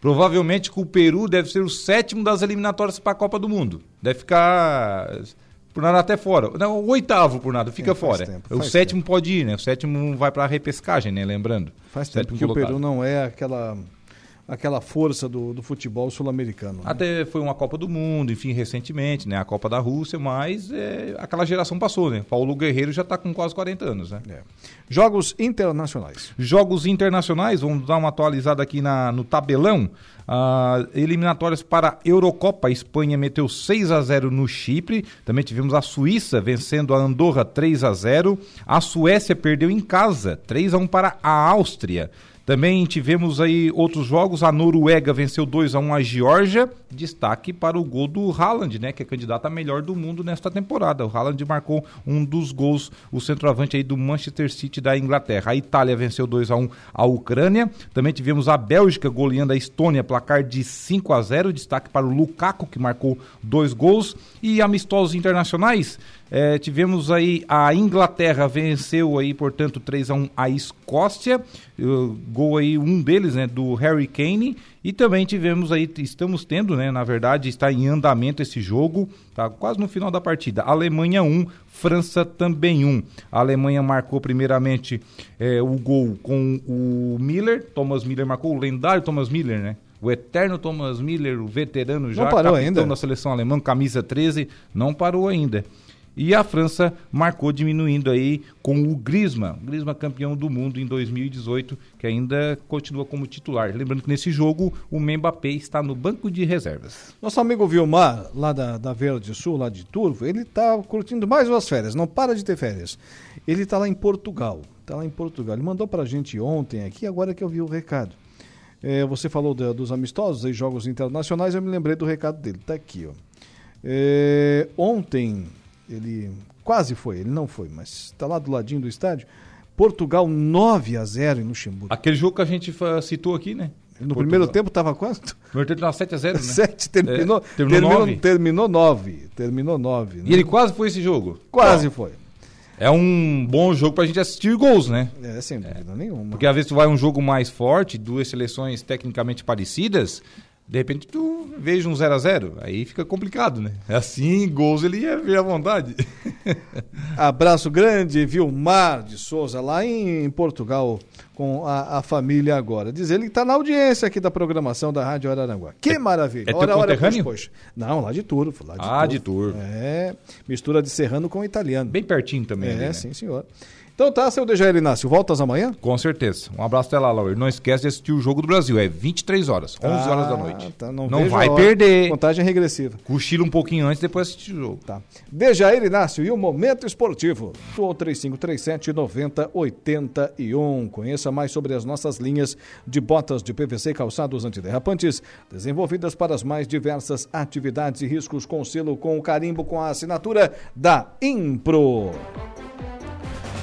Provavelmente que o Peru deve ser o sétimo das eliminatórias para a Copa do Mundo. Deve ficar por nada até fora. Não, o oitavo por nada, fica É, fora. tempo, o sétimo pode ir, né? O sétimo vai para a repescagem, né? Lembrando. Faz tempo que o colocado. Peru não é aquela, aquela força do, do futebol sul-americano. né? Até foi uma Copa do Mundo, enfim, recentemente, né? A Copa da Rússia, mas é, aquela geração passou, né? Paulo Guerreiro já está com quase 40 anos, né? Jogos internacionais. Jogos internacionais, vamos dar uma atualizada aqui na, no tabelão. Ah, eliminatórias para a Eurocopa. A Espanha meteu 6 a 0 no Chipre. Também tivemos a Suíça vencendo a Andorra 3 a 0. A Suécia perdeu em casa 3 a 1 para a Áustria. Também tivemos aí outros jogos. A Noruega venceu 2 a 1 a Geórgia. Destaque para o gol do Haaland, né, que é candidato a melhor do mundo nesta temporada. O Haaland marcou um dos gols, o centroavante aí do Manchester City da Inglaterra. A Itália venceu 2 a 1 a Ucrânia. Também tivemos a Bélgica goleando a Estônia, placar de 5 a 0. Destaque para o Lukaku, que marcou dois gols. E amistosos internacionais, eh, tivemos aí a Inglaterra venceu aí, portanto, 3 a 1 a Escócia. Uh, gol aí, um deles, né, do Harry Kane. E também tivemos aí, estamos tendo, né, na verdade, está em andamento esse jogo, tá quase no final da partida. Alemanha 1, França também 1. A Alemanha marcou primeiramente eh, o gol com o Miller, Thomas Miller marcou, o lendário Thomas Miller, né? O eterno Thomas Miller, o veterano já, parou capitão ainda? da seleção alemã, camisa 13, não parou ainda. E a França marcou diminuindo aí com o Griezmann, Griezmann campeão do mundo em 2018, que ainda continua como titular. Lembrando que nesse jogo o Mbappé está no banco de reservas. Nosso amigo Vilmar, lá da, da Verde Sul, lá de Turvo, ele tá curtindo mais umas férias, não para de ter férias. Ele tá lá em Portugal, tá lá em Portugal. Ele mandou pra gente ontem aqui, agora que eu vi o recado. É, você falou dos amistosos e jogos internacionais, eu me lembrei do recado dele, tá aqui, ó. É, ontem ele quase foi, ele não foi, mas está lá do ladinho do estádio. Portugal 9 a 0 em Luxemburgo. Aquele jogo que a gente citou aqui, né? No primeiro tempo estava quanto? No primeiro tempo estava 7 a 0 né? 7, terminou, É, terminou terminou, 9. terminou 9. Terminou 9. E ele quase foi esse jogo. Quase Bom, foi. É um bom jogo pra gente assistir gols, né? É, sem dúvida nenhuma. Porque às vezes tu vai um jogo mais forte, duas seleções tecnicamente parecidas, de repente tu veja um 0 a 0 aí fica complicado, né? Assim, gols ele ia ver à vontade. Abraço grande, Vilmar de Souza, lá em Portugal, com a, a família agora. Diz ele que está na audiência aqui da programação da Rádio Araranguá. Que maravilha. é teu conterrâneo? pois, pois. Não, lá de Turvo. Lá de Ah, de Turvo. É, mistura de serrano com italiano. Bem pertinho também. É, ali, né? sim, senhor. Então tá, seu Dejair Inácio, voltas amanhã? Com certeza. Um abraço até lá, Laura. Não esquece de assistir o Jogo do Brasil. É 23 horas, 11 horas da noite. tá, não não vai perder. Contagem regressiva. Cochila um pouquinho antes, depois assistir o jogo. Tá. Dejair Inácio e o Momento Esportivo. Do 3537 9081. Conheça mais sobre as nossas linhas de botas de PVC e calçados antiderrapantes, desenvolvidas para as mais diversas atividades e riscos com selo com o carimbo com a assinatura da Impro.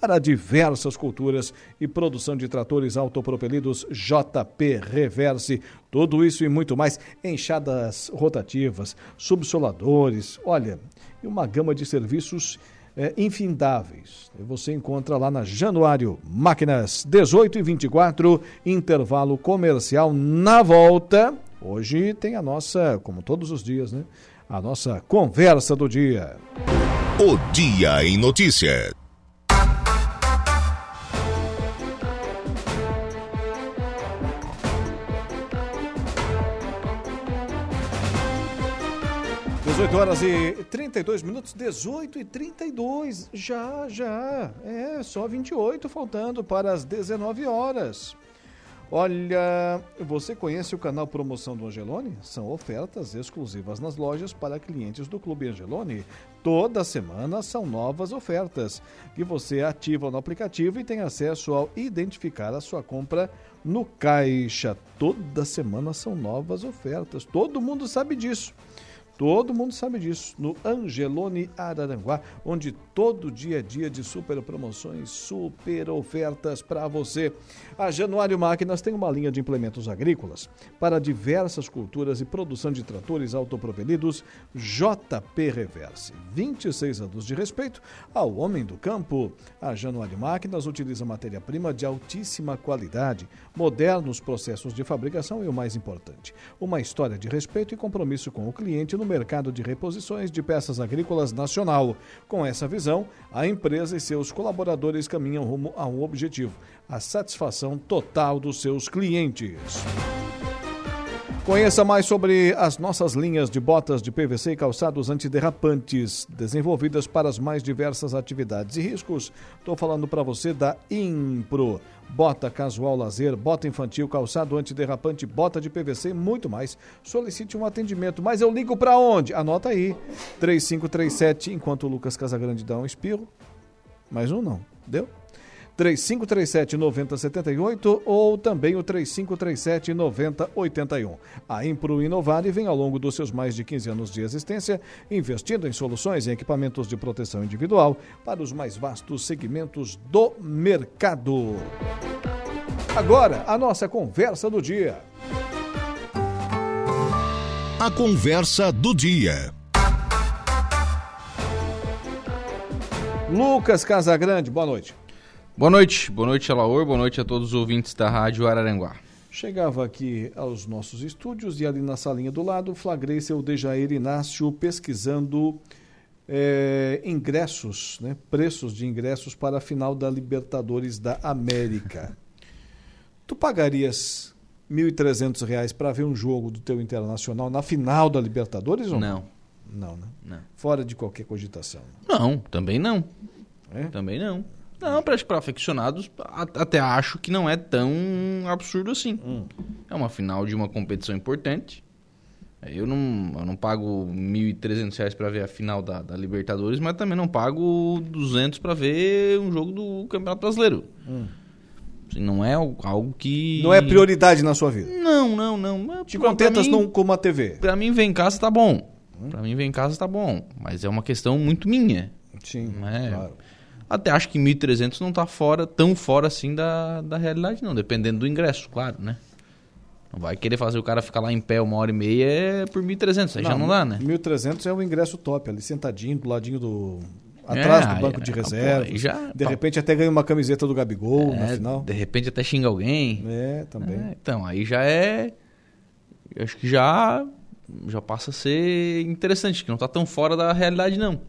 para diversas culturas e produção de tratores autopropelidos JP Reverse. Tudo isso e muito mais, enxadas rotativas, subsoladores, olha, e uma gama de serviços é, infindáveis. Você encontra lá na Januário Máquinas 18 e 24, intervalo comercial na volta. Hoje tem a nossa, como todos os dias, né? A nossa conversa do dia. O Dia em Notícias. 18 horas e 32 minutos, 18 e 32, já, já. É, só 28 faltando para as 19 horas. Olha, você conhece o canal Promoção do Angelone? São ofertas exclusivas nas lojas para clientes do Clube Angelone. Toda semana são novas ofertas que você ativa no aplicativo e tem acesso ao identificar a sua compra no caixa. Toda semana são novas ofertas. Todo mundo sabe disso. Todo mundo sabe disso. No Angelone Araranguá, onde todo dia é dia de super promoções, super ofertas para você. A Januário Máquinas tem uma linha de implementos agrícolas para diversas culturas e produção de tratores autopropelidos JP Reverse. 26 anos de respeito ao homem do campo. A Januário Máquinas utiliza matéria-prima de altíssima qualidade, modernos processos de fabricação e o mais importante, uma história de respeito e compromisso com o cliente no mercado de reposições de peças agrícolas nacional. Com essa visão, a empresa e seus colaboradores caminham rumo a um objetivo: a satisfação total dos seus clientes. Conheça mais sobre as nossas linhas de botas de PVC e calçados antiderrapantes, desenvolvidas para as mais diversas atividades e riscos. Estou falando para você da Impro. Bota casual lazer, bota infantil, calçado antiderrapante, bota de PVC e muito mais. Solicite um atendimento. Mas eu ligo para onde? Anota aí. 3537, enquanto o Lucas Casagrande dá um espirro. Mais um não. Deu? 3537-9078 ou também o 3537-9081. A Impro Inovar vem ao longo dos seus mais de 15 anos de existência investindo em soluções e equipamentos de proteção individual para os mais vastos segmentos do mercado. Agora, a nossa conversa do dia. A conversa do dia. Lucas Casagrande, boa noite. Boa noite, boa noite, Alaor, boa noite a todos os ouvintes da Rádio Araranguá. Chegava aqui aos nossos estúdios e ali na salinha do lado flagrei seu Dejair Inácio pesquisando é, ingressos, né, preços de ingressos para a final da Libertadores da América. Tu pagarias R$ 1.300 para ver um jogo do teu Internacional na final da Libertadores ou não? Não, né? Não. Fora de qualquer cogitação. Não, também não. É? Também não. Não, para aficionados, até acho que não é tão absurdo assim. Hum. É uma final de uma competição importante. Eu não, eu não pago R$ 1.300 para ver a final da, da, Libertadores, mas também não pago 200 para ver um jogo do Campeonato Brasileiro. Hum. Assim, não é algo que. Não é prioridade na sua vida? Não, não, não. Te contentas mim, com uma TV? Para mim, ver em casa tá bom. Hum. Para mim, ver em casa tá bom. Mas é uma questão muito minha. Sim, é? claro. Até acho que 1.300 não tá fora, tão fora assim da, da realidade, não. Dependendo do ingresso, claro, né? Não vai querer fazer o cara ficar lá em pé uma hora e meia é por 1.300, aí não, já não dá, né? 1.300 é o ingresso top, ali sentadinho do ladinho do. Atrás é, do banco é, de reserva. Já, de repente até ganha uma camiseta do Gabigol é, na final. De repente até xinga alguém. É, também. então, aí já é. Acho que já. Já passa a ser interessante, que não tá tão fora da realidade, não.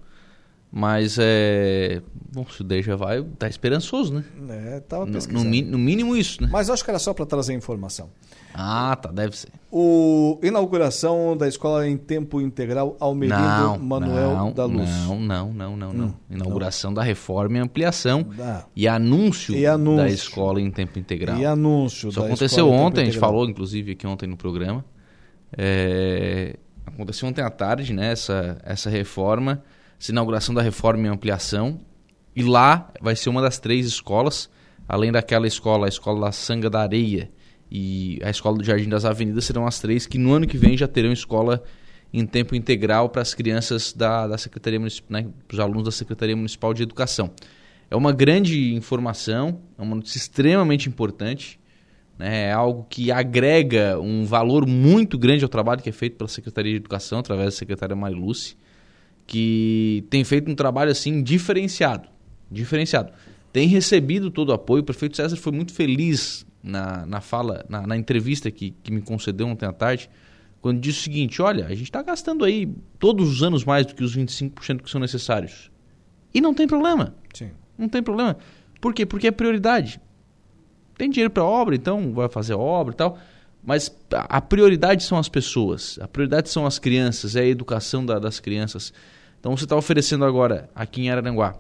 Mas é. Bom, se o já vai, tá esperançoso, né? É, tava no, pesquisando. No, no, mínimo isso, né? Mas acho que era só para trazer informação. Ah, tá, deve ser. O inauguração da escola em tempo integral Almerindo não, Manuel não, da Luz. Não, não, não, não, não. Hum, inauguração da reforma e ampliação e, anúncio E anúncio. da escola em tempo integral. E anúncio Isso da aconteceu escola em tempo ontem, a gente integral. falou inclusive aqui ontem no programa. É, aconteceu ontem à tarde, né, essa, essa reforma, essa inauguração da reforma e ampliação. E lá vai ser uma das três escolas, além daquela escola, a escola da Sanga da Areia e a escola do Jardim das Avenidas, serão as três que no ano que vem já terão escola em tempo integral para as crianças da, da Secretaria Municipal, né, para os alunos da Secretaria Municipal de Educação. É uma grande informação, é uma notícia extremamente importante, né, é algo que agrega um valor muito grande ao trabalho que é feito pela Secretaria de Educação, através da secretária Mariluce, que tem feito um trabalho assim diferenciado, diferenciado. Tem recebido todo o apoio, o prefeito César foi muito feliz na, na fala, na, na entrevista que, que me concedeu ontem à tarde, quando disse o seguinte, olha, a gente está gastando aí todos os anos mais do que os 25% que são necessários. E não tem problema. Sim. Não tem problema. Por quê? Porque é prioridade. Tem dinheiro para obra, então vai fazer obra e tal. Mas a prioridade são as pessoas. A prioridade são as crianças, é a educação da, das crianças. Então você está oferecendo agora, aqui em Araranguá,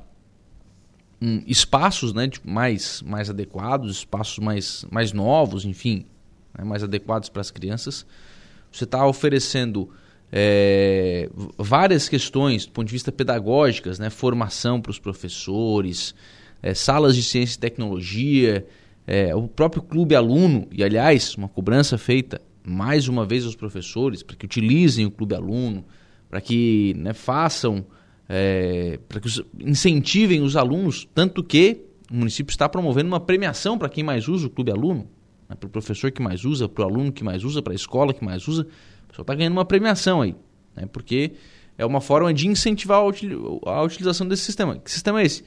um, espaços né, tipo, mais, mais adequados, espaços mais, mais novos, enfim, né, mais adequados para as crianças. Você está oferecendo é, várias questões do ponto de vista pedagógicas, né, formação para os professores, é, salas de ciência e tecnologia, é, o próprio clube aluno, e aliás, uma cobrança feita mais uma vez aos professores para que utilizem o clube aluno, para que né, façam, é, para que os, incentivem os alunos, tanto que o município está promovendo uma premiação para quem mais usa o clube aluno, né, para o professor que mais usa, para o aluno que mais usa, para a escola que mais usa, o pessoal está ganhando uma premiação aí, né, porque é uma forma de incentivar a, a utilização desse sistema. Que sistema é esse?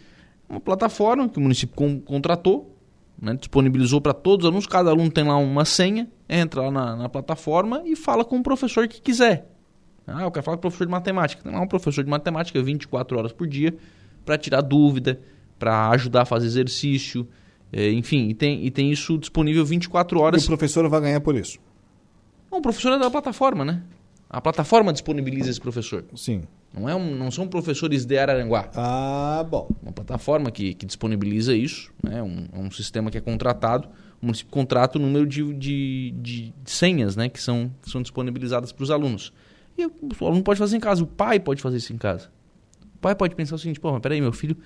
Uma plataforma que o município com, contratou, né, disponibilizou para todos os alunos, cada aluno tem lá uma senha, entra lá na, na, plataforma e fala com o professor que quiser. Ah, eu quero falar com o professor de matemática. Tem lá um professor de matemática 24 horas por dia para tirar dúvida, para ajudar a fazer exercício, é, enfim, e tem, e tem isso disponível 24 horas. E o professor vai ganhar por isso? O professor é da plataforma, né? A plataforma disponibiliza esse professor. Sim. Não, é um, não são professores de Araranguá. Ah, bom. Uma plataforma que, que disponibiliza isso, né? um, um sistema que é contratado. O município contrata o número de, de, de senhas né? que, são, que são disponibilizadas para os alunos. E o, aluno pode fazer em casa, o pai pode fazer isso em casa. O pai pode pensar o seguinte, pô, mas peraí, meu filho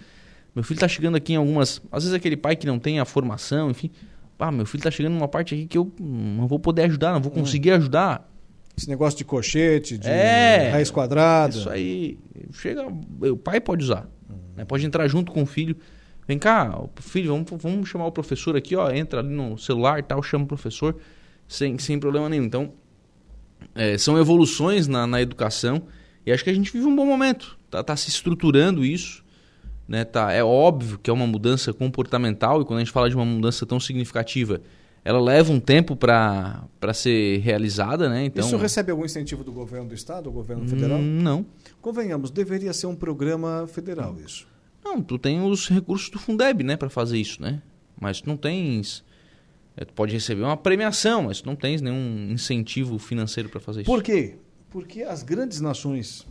meu filho está chegando aqui em algumas... Às vezes aquele pai que não tem a formação, enfim... Ah, meu filho está chegando numa parte aqui que eu não vou poder ajudar, não vou conseguir hum. ajudar. Esse negócio de colchete, de é, raiz quadrada. Isso aí. Chega, o pai pode usar. Uhum. Né? Pode entrar junto com o filho. Vem cá, filho, vamos, vamos chamar o professor aqui, ó. Entra ali no celular e tal, chama o professor, sem, sem problema nenhum. Então, é, são evoluções na, na educação e acho que a gente vive um bom momento. Tá, tá se estruturando isso. Né? Tá, é óbvio que é uma mudança comportamental e quando a gente fala de uma mudança tão significativa, ela leva um tempo para ser realizada, né? Então, Isso recebe algum incentivo do governo do estado, do governo federal? Hum, não. Convenhamos, deveria ser um programa federal isso. Não, tu tem os recursos do Fundeb, né, para fazer isso, né? Mas tu não tens tu pode receber uma premiação, mas tu não tens nenhum incentivo financeiro para fazer isso. Por quê? Porque as grandes nações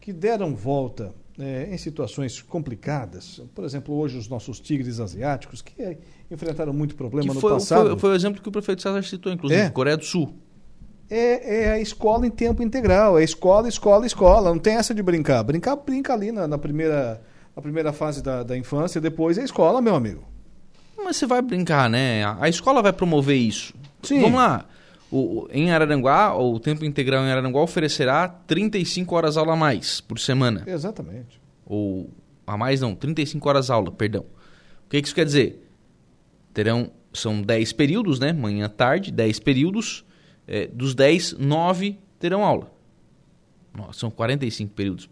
que deram volta é, em situações complicadas. Por exemplo, hoje os nossos tigres asiáticos, que é, enfrentaram muito problema que no foi, passado. Foi, foi o exemplo que o prefeito César citou, inclusive, É. Coreia do Sul. É, é a escola em tempo integral. É escola, escola, escola. Não tem essa de brincar. Brincar, brinca ali na, na primeira, na primeira fase da, da infância, depois é escola, meu amigo. Mas você vai brincar, né? A escola vai promover isso. Sim. Vamos lá. O, o- em Araranguá, o tempo integral em Araranguá oferecerá 35 horas aula a mais por semana. Exatamente. Ou a mais não, 35 horas aula, perdão. O que que isso quer dizer? Terão, são 10 períodos, né? Manhã, tarde, 10 períodos. É, dos 10, 9 terão aula. Nossa, são 45 períodos.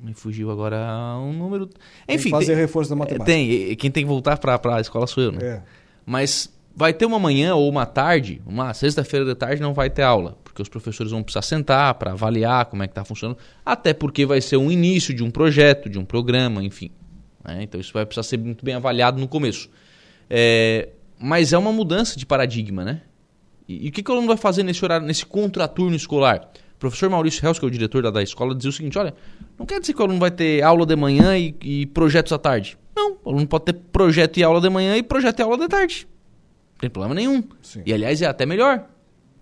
Me fugiu agora um número. Tem Enfim, fazer tem- reforço da matemática. Tem, quem tem que voltar para a escola sou eu, né? É. Mas vai ter uma manhã ou uma tarde, uma sexta-feira de tarde não vai ter aula, porque os professores vão precisar sentar para avaliar como é que está funcionando, até porque vai ser um início de um projeto, de um programa, enfim. né? Então isso vai precisar ser muito bem avaliado no começo. É, mas é uma mudança de paradigma, né? E, e o que, que o aluno vai fazer nesse horário, nesse contraturno escolar? O professor Maurício Hels, que é o diretor da, da escola, dizia o seguinte: olha, não quer dizer que o aluno vai ter aula de manhã e, e projetos à tarde. Não, o aluno pode ter projeto e aula de manhã e projeto e aula de tarde. Não tem problema nenhum. E aliás, é até melhor.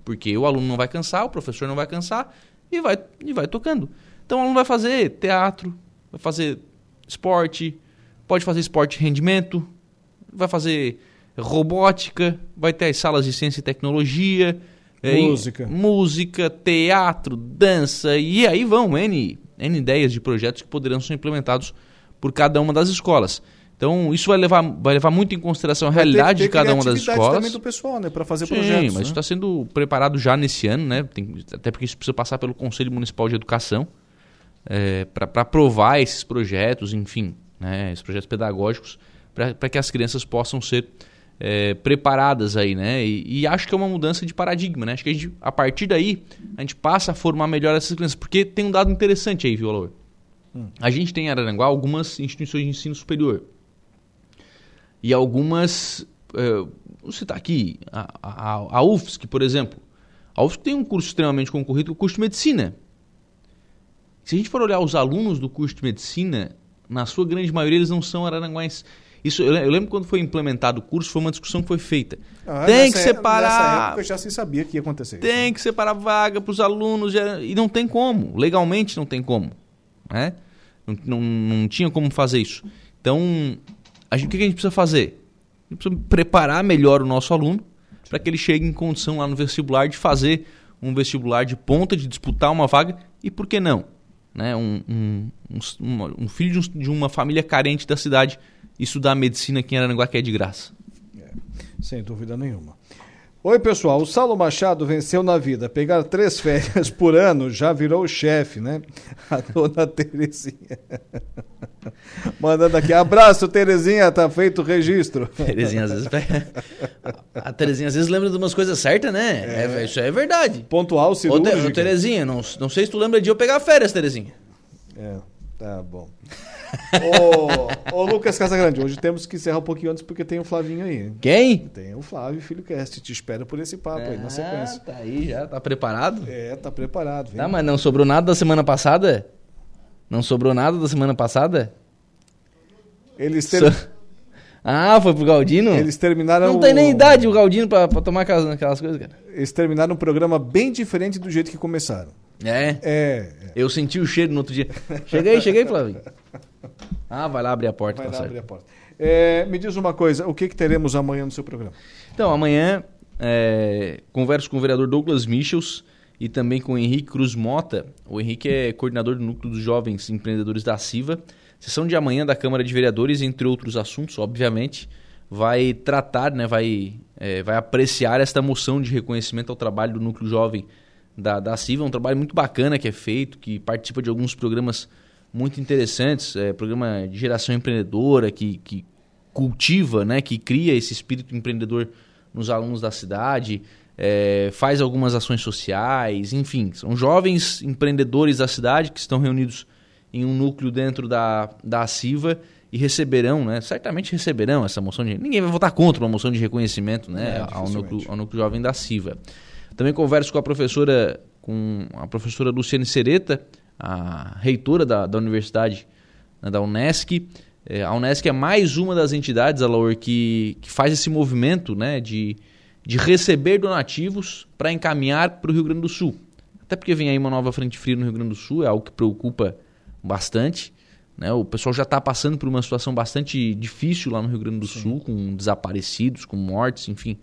Porque o aluno não vai cansar, o professor não vai cansar e vai, e vai tocando. Então o aluno vai fazer teatro, vai fazer esporte, pode fazer esporte de rendimento, vai fazer robótica, vai ter as salas de ciência e tecnologia, é, e- Música. música, teatro, dança, e aí vão N, N ideias de projetos que poderão ser implementados por cada uma das escolas. Então, isso vai levar, vai levar muito em consideração a Vai ter realidade ter de cada uma das escolas. também do pessoal, né? Para fazer Sim, projetos. mas né? isso está sendo preparado já nesse ano, né? Tem- até porque isso precisa passar pelo Conselho Municipal de Educação para aprovar esses projetos, enfim, né? esses projetos pedagógicos, para que as crianças possam ser é, preparadas aí, né? E, e acho que é uma mudança de paradigma, né? Acho que a, gente, a partir daí a gente passa a formar melhor essas crianças, porque tem um dado interessante aí, viu, Alaor? Hum. A gente tem em Araranguá algumas instituições de ensino superior. E algumas. eh, vou citar aqui, a, a, a UFSC, por exemplo. A UFSC tem um curso extremamente concorrido, que é o curso de medicina. Se a gente for olhar os alunos do curso de medicina, na sua grande maioria eles não são araranguenses. Isso, eu, eu lembro quando foi implementado o curso, foi uma discussão que foi feita. Ah, tem que é- separar. Época já se sabia que ia acontecer. isso. Tem que separar vaga para os alunos já- e não tem como. Legalmente não tem como. Né? Não, não, não tinha como fazer isso. Então, a gente, o que a gente precisa fazer? A gente precisa preparar melhor o nosso aluno para que ele chegue em condição lá no vestibular de fazer um vestibular de ponta, de disputar uma vaga e por que não? Né? Um, um, um, um filho de, de uma família carente da cidade estudar medicina aqui em Aranaguá que é de graça. Sem dúvida nenhuma. Oi, pessoal. O Saulo Machado venceu na vida. Pegar três férias por ano já virou o chefe, né? A dona Terezinha. Mandando aqui. Abraço, Terezinha. Tá feito o registro. Terezinha às vezes A Terezinha às vezes lembra de umas coisas certas, né? É, isso é verdade. Pontual, cirúrgica. ô, Terezinha, não, não sei se tu lembra de eu pegar férias, Terezinha. É, tá bom. Ô, ô, Lucas Casagrande, hoje temos que encerrar um pouquinho antes porque tem o Flavinho aí. Quem? Tem o Flávio Filho Cast. Te espero por esse papo aí na Ah, sequência. tá aí já, tá preparado? É, tá preparado. Vem. Tá, mas não sobrou nada da semana passada? Não sobrou nada da semana passada? Eles, ter- So- Ah, foi pro Galdino? Eles terminaram. Não tem nem o- idade o Galdino pra, pra tomar aquelas, aquelas coisas, cara. Eles terminaram um programa bem diferente do jeito que começaram. É? É. Eu senti o cheiro no outro dia. Cheguei, cheguei, Flavinho. Ah, vai lá abrir a porta, Vai tá lá certo. abrir a porta. É, me diz uma coisa, o que, que teremos amanhã no seu programa? Então, amanhã é, converso com o vereador Douglas Michels e também com o Henrique Cruz Mota. O Henrique é coordenador do Núcleo dos Jovens Empreendedores da CIVA. Sessão de amanhã da Câmara de Vereadores, entre outros assuntos, obviamente, vai tratar, né, vai, é, vai apreciar esta moção de reconhecimento ao trabalho do Núcleo Jovem da, da CIVA. Um trabalho muito bacana que é feito, que participa de alguns programas muito interessantes, é, programa de geração empreendedora, que, que cultiva, né, que cria esse espírito empreendedor nos alunos da cidade, é, faz algumas ações sociais, enfim, são jovens empreendedores da cidade que estão reunidos em um núcleo dentro da, da CIVA e receberão, né, certamente receberão essa moção de... Ninguém vai votar contra uma moção de reconhecimento né, É, ao, núcleo, ao núcleo jovem da CIVA. Também converso com a professora, com a professora Luciane Sereta, a reitora da, da Universidade né, da Unesc. É, a Unesc é mais uma das entidades, Alaor, que, que faz esse movimento né, de, de receber donativos para encaminhar para o Rio Grande do Sul. Até porque vem aí uma nova frente fria no Rio Grande do Sul, é algo que preocupa bastante. Né? O pessoal já está passando por uma situação bastante difícil lá no Rio Grande do Sim. Sul, com desaparecidos, com mortes, enfim.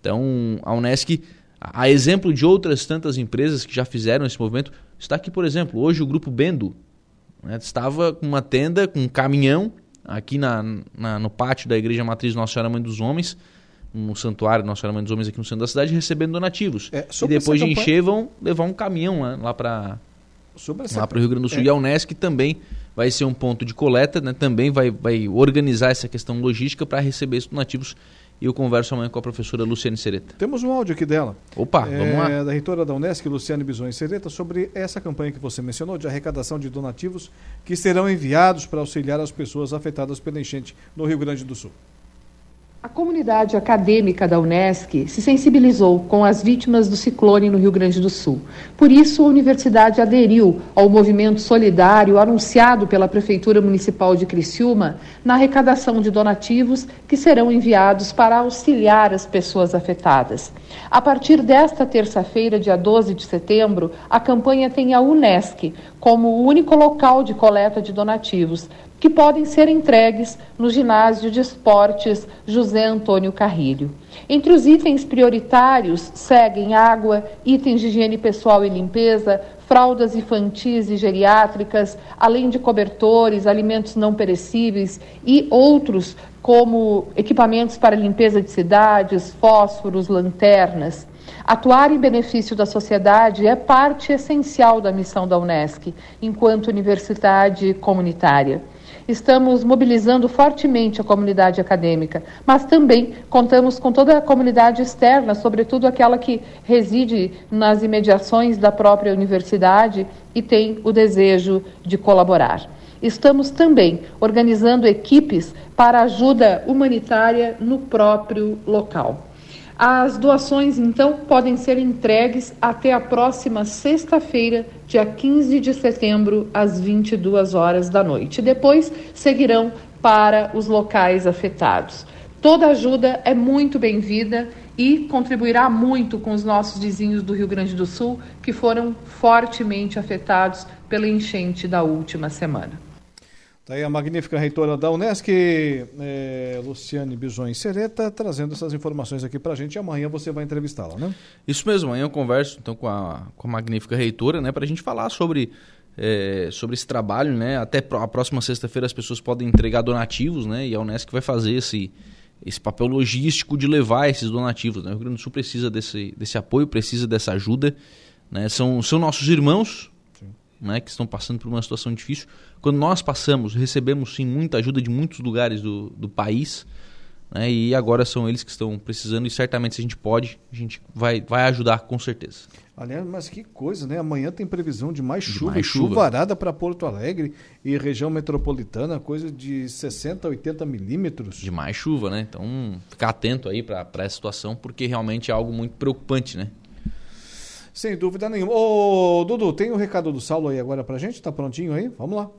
Então, a Unesc, a exemplo de outras tantas empresas que já fizeram esse movimento, está aqui, por exemplo, hoje o Grupo Bendo né? estava com uma tenda, com um caminhão, aqui na, na, no pátio da Igreja Matriz Nossa Senhora Mãe dos Homens, no santuário Nossa Senhora Mãe dos Homens aqui no centro da cidade, recebendo donativos. É, e depois de campanha... encher, vão levar um caminhão lá, lá para lá para o Rio Grande do Sul. É. E a Unesc também vai ser um ponto de coleta, né? também vai, vai organizar essa questão logística para receber esses donativos. E eu converso amanhã com a professora Luciane Sereta. Temos um áudio aqui dela. Opa, é, vamos lá. Da reitora da Unesc, Luciane Bisões Sereta, sobre essa campanha que você mencionou de arrecadação de donativos que serão enviados para auxiliar as pessoas afetadas pela enchente no Rio Grande do Sul. A comunidade acadêmica da Unesc se sensibilizou com as vítimas do ciclone no Rio Grande do Sul. Por isso, a universidade aderiu ao movimento solidário anunciado pela Prefeitura Municipal de Criciúma na arrecadação de donativos que serão enviados para auxiliar as pessoas afetadas. A partir desta terça-feira, dia 12 de setembro, a campanha tem a Unesc como o único local de coleta de donativos que podem ser entregues no ginásio de esportes José Antônio Carrilho. Entre os itens prioritários seguem água, itens de higiene pessoal e limpeza, fraldas infantis e geriátricas, além de cobertores, alimentos não perecíveis e outros como equipamentos para limpeza de cidades, fósforos, lanternas. Atuar em benefício da sociedade é parte essencial da missão da Unesc, enquanto universidade comunitária. Estamos mobilizando fortemente a comunidade acadêmica, mas também contamos com toda a comunidade externa, sobretudo aquela que reside nas imediações da própria universidade e tem o desejo de colaborar. Estamos também organizando equipes para ajuda humanitária no próprio local. As doações, então, podem ser entregues até a próxima sexta-feira, dia 15 de setembro, às 22 horas da noite. Depois seguirão para os locais afetados. Toda ajuda é muito bem-vinda e contribuirá muito com os nossos vizinhos do Rio Grande do Sul, que foram fortemente afetados pela enchente da última semana. Está aí a magnífica reitora da Unesc, é, Luciane Bizões Sereta, trazendo essas informações aqui para a gente. Amanhã você vai entrevistá-la, né? Isso mesmo, amanhã eu converso então com a, com a magnífica reitora, né, para a gente falar sobre, é, sobre esse trabalho, né? Até a próxima sexta-feira as pessoas podem entregar donativos, né? E a Unesc vai fazer esse, esse papel logístico de levar esses donativos. Né? O Rio Grande do Sul precisa desse, desse apoio, precisa dessa ajuda. Né? São, são nossos irmãos, né, que estão passando por uma situação difícil. Quando nós passamos, recebemos sim muita ajuda de muitos lugares do, do país. Né, e agora são eles que estão precisando e certamente se a gente pode, a gente vai, vai ajudar com certeza. Aliás, mas que coisa, né? Amanhã tem previsão de mais chuva, de mais chuva. chuvarada para Porto Alegre e região metropolitana, coisa de 60, 80 milímetros. De mais chuva, né? Então, ficar atento aí para essa situação, porque realmente é algo muito preocupante, né? Sem dúvida nenhuma. Ô, Dudu, tem o um recado do Saulo aí agora pra gente? Tá prontinho aí? Vamos lá.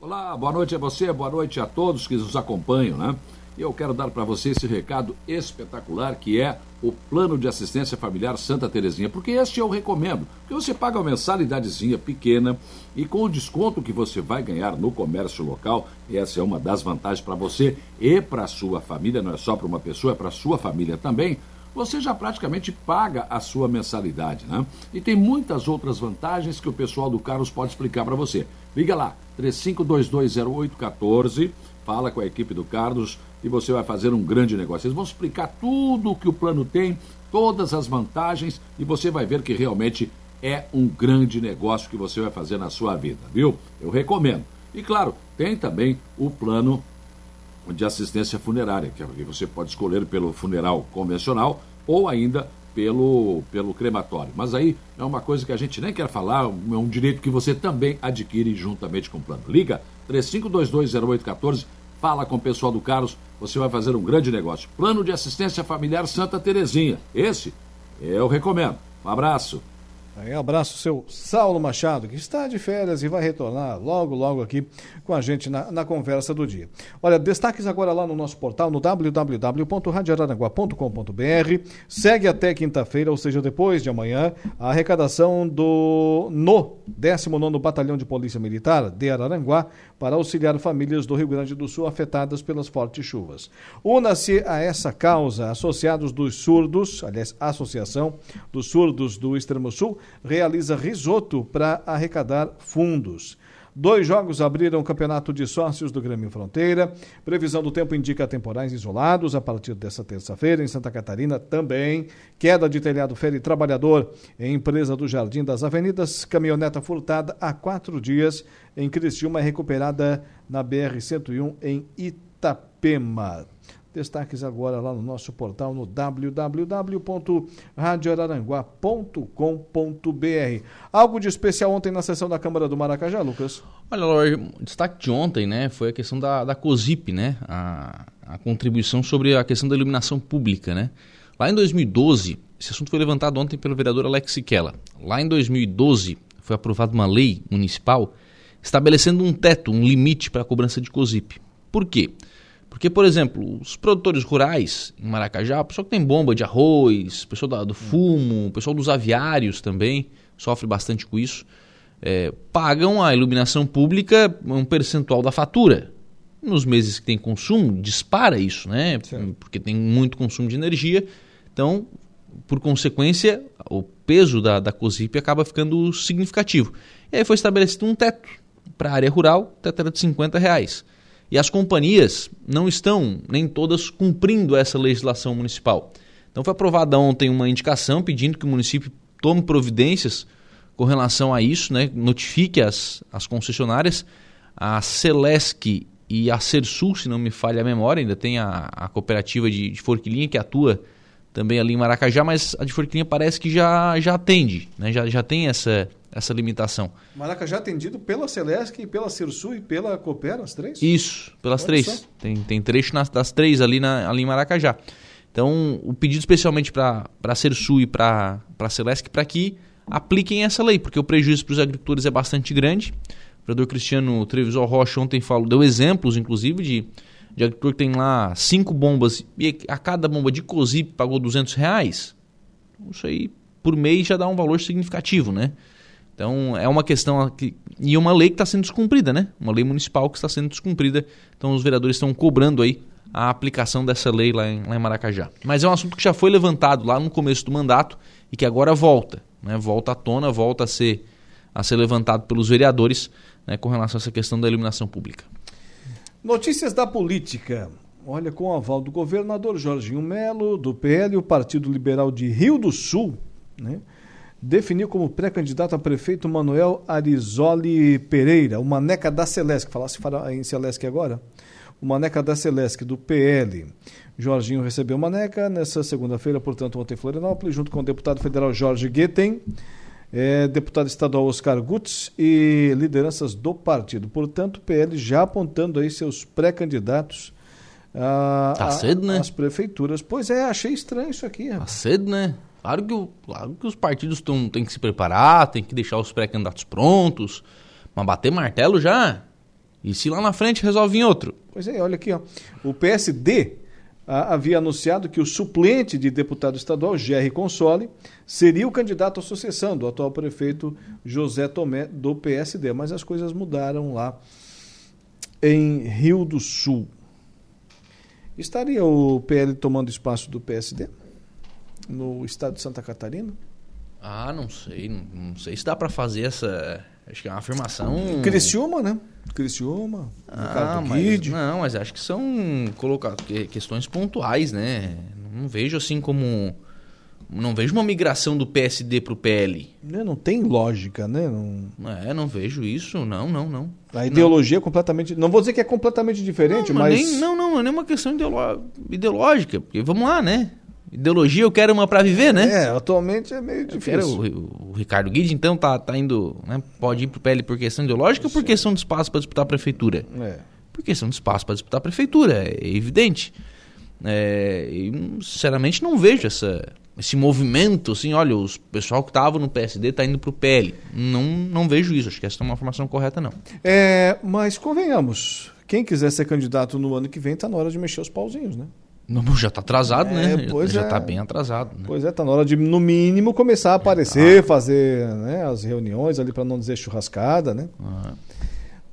Olá, boa noite a você, boa noite a todos que nos acompanham, né? Eu quero dar para você esse recado espetacular que é o Plano de Assistência Familiar Santa Terezinha, porque este eu recomendo, porque você paga uma mensalidadezinha pequena e com o desconto que você vai ganhar no comércio local, essa é uma das vantagens para você e para sua família, não é só para uma pessoa, é para sua família também você já praticamente paga a sua mensalidade, né? E tem muitas outras vantagens que o pessoal do Carlos pode explicar para você. Liga lá, 35220814, fala com a equipe do Carlos e você vai fazer um grande negócio. Eles vão explicar tudo o que o plano tem, todas as vantagens e você vai ver que realmente é um grande negócio que você vai fazer na sua vida, viu? Eu recomendo. E claro, tem também o plano de assistência funerária, que você pode escolher pelo funeral convencional ou ainda pelo, pelo crematório. Mas aí é uma coisa que a gente nem quer falar, é um direito que você também adquire juntamente com o plano. Liga 35220814, fala com o pessoal do Carlos, você vai fazer um grande negócio. Plano de assistência familiar Santa Terezinha. Esse eu recomendo. Um abraço. Aí, abraço seu Saulo Machado, que está de férias e vai retornar logo, logo aqui com a gente na, na conversa do dia. Olha, destaques agora lá no nosso portal, no www.radioararanguá.com.br. Segue até quinta-feira, ou seja, depois de amanhã, a arrecadação do no 19º Batalhão de Polícia Militar de Araranguá para auxiliar famílias do Rio Grande do Sul afetadas pelas fortes chuvas. Una-se a essa causa associados dos surdos, aliás, Associação dos Surdos do Extremo Sul, realiza risoto para arrecadar fundos. Dois jogos abriram o campeonato de sócios do Grêmio Fronteira. Previsão do tempo indica temporais isolados a partir dessa terça-feira em Santa Catarina também. Queda de telhado fere trabalhador em empresa do Jardim das Avenidas. Caminhoneta furtada há quatro dias em Criciúma recuperada na BR-101 em Itapema. Destaques agora lá no nosso portal no www.radioararanguá.com.br. Algo de especial ontem na sessão da Câmara do Maracajá, Lucas? Olha, o destaque de ontem né, foi a questão da, da COSIP, né, a, a contribuição sobre a questão da iluminação pública. Né? Lá em 2012, esse assunto foi levantado ontem pelo vereador Alex Siquela. Lá em 2012, foi aprovada uma lei municipal estabelecendo um teto, um limite para a cobrança de COSIP. Por quê? Porque, por exemplo, os produtores rurais em Maracajá, o pessoal que tem bomba de arroz, o pessoal do fumo, o pessoal dos aviários também sofre bastante com isso, é, pagam a iluminação pública um percentual da fatura. Nos meses que tem consumo, dispara isso, né? Sim. Porque tem muito consumo de energia. Então, por consequência, o peso da, da COSIP acaba ficando significativo. E aí foi estabelecido um teto para a área rural, teto era de 50 reais. E as companhias não estão, nem todas, cumprindo essa legislação municipal. Então foi aprovada ontem uma indicação pedindo que o município tome providências com relação a isso, né? notifique as, as concessionárias, a Celesc e a Sersul, se não me falha a memória, ainda tem a, a cooperativa de, de Forquilinha que atua também ali em Maracajá, mas a de Forquilinha parece que já, já atende, né? já, já tem essa, essa limitação. Maracajá atendido pela Celesc, pela Cirsul e pela Coopera, as três? Isso, pelas três. Tem, tem trecho nas, das três ali, na, ali em Maracajá. Então, o pedido especialmente para a Cirsul e para a Celesc para que apliquem essa lei, porque o prejuízo para os agricultores é bastante grande. O vereador Cristiano Trevisol Rocha ontem falou, deu exemplos, inclusive, de, que tem lá cinco bombas e a cada bomba de COSIP pagou 200 reais. Isso aí, por mês, já dá um valor significativo, né? Então é uma questão que, e uma lei que está sendo descumprida, né? Uma lei municipal que está sendo descumprida. Então os vereadores estão cobrando aí a aplicação dessa lei lá em, lá em Maracajá. Mas é um assunto que já foi levantado lá no começo do mandato e que agora volta, né? Volta à tona, volta a ser a ser levantado pelos vereadores né, com relação a essa questão da iluminação pública. Notícias da política. Olha, com o aval do governador Jorginho Melo, do PL, o Partido Liberal de Rio do Sul, né? definiu como pré-candidato a prefeito Manuel Arizoli Pereira, o Maneca da Celesc, falasse em Celesc agora? O Maneca da Celesc, do PL. Jorginho recebeu Maneca nessa segunda-feira, portanto, ontem em Florianópolis, junto com o deputado federal Jorge Guetem, é, deputado estadual Oscar Gutz e lideranças do partido. Portanto, o PL já apontando aí seus pré-candidatos a, tá cedo, né? às prefeituras. Pois é, achei estranho isso aqui. Tá cedo, né? Claro que, claro que os partidos têm que se preparar, tem que deixar os pré-candidatos prontos, mas bater martelo já. E se lá na frente resolve em outro? Pois é, olha aqui, ó. O PSD havia anunciado que o suplente de deputado estadual, Jerry Console, seria o candidato à sucessão do atual prefeito José Tomé, do PSD. Mas as coisas mudaram lá em Rio do Sul. Estaria o PL tomando espaço do PSD? no estado de Santa Catarina? Ah, não sei. Não sei se dá para fazer essa. Acho que é uma afirmação. Criciúma, né? Criciúma. Ah, mas, não, mas acho que são colocar questões pontuais, né? Não vejo assim como. Não vejo uma migração do PSD para o PL. Não, não tem lógica, né? Não... É, não vejo isso. Não, não, não. A ideologia não. é completamente. Não vou dizer que é completamente diferente, não, mas. Nem, não, não, não é uma questão ideológica. Porque vamos lá, né? Ideologia, eu quero uma para viver, né? É, atualmente é meio difícil. o, o, Ricardo Guide, então, tá, tá indo, né? Pode ir pro PL por questão ideológica ou por questão de espaço para disputar a prefeitura? É. Por questão de espaço para disputar a prefeitura, é evidente. É, e, sinceramente, não vejo essa, esse movimento, assim, olha, o pessoal que estava no PSD está indo para o PL. Não, não vejo isso, acho que essa não é uma informação correta, não. É, mas convenhamos, quem quiser ser candidato no ano que vem está na hora de mexer os pauzinhos, né? Não, já está atrasado, É, né? pois já é. está bem atrasado. Né? Pois é, tá na hora de, no mínimo, começar a aparecer, fazer né, as reuniões ali para não dizer churrascada, né?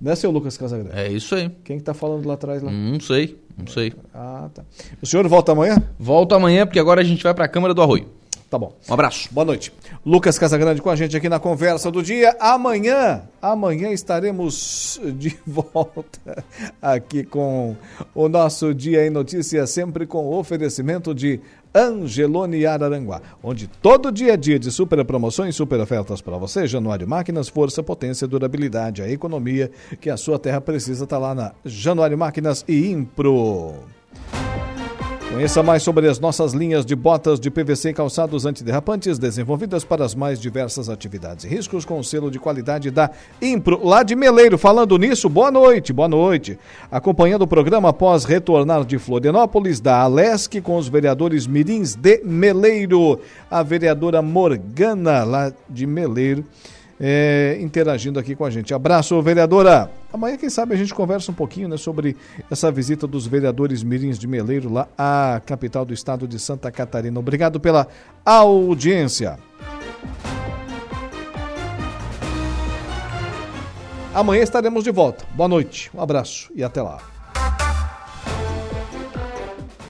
Né, seu Lucas Casagrande? É isso aí. Quem que tá falando lá atrás? Lá? Não sei, não sei. Ah, tá. O senhor volta amanhã? Volto amanhã, porque agora a gente vai para a Câmara do Arroio. Tá bom. Um abraço. Boa noite. Lucas Casagrande com a gente aqui na conversa do dia. Amanhã, amanhã estaremos de volta aqui com o nosso Dia em Notícias, sempre com o oferecimento de Angelone Araranguá, onde todo dia é dia de super promoções, super ofertas para você. Januário Máquinas, força, potência, durabilidade, a economia que a sua terra precisa está lá na Januário Máquinas e Impro. Conheça mais sobre as nossas linhas de botas de PVC e calçados antiderrapantes desenvolvidas para as mais diversas atividades e riscos com o selo de qualidade da Impro, lá de Meleiro. Falando nisso, boa noite, boa noite. Acompanhando o programa após retornar de Florianópolis, da Alesc, com os vereadores Mirins de Meleiro. A vereadora Morgana, lá de Meleiro, é, interagindo aqui com a gente. Abraço, vereadora. Amanhã, quem sabe, a gente conversa um pouquinho né, sobre essa visita dos vereadores Mirins de Meleiro lá à capital do estado de Santa Catarina. Obrigado pela audiência. Amanhã estaremos de volta. Boa noite, um abraço e até lá.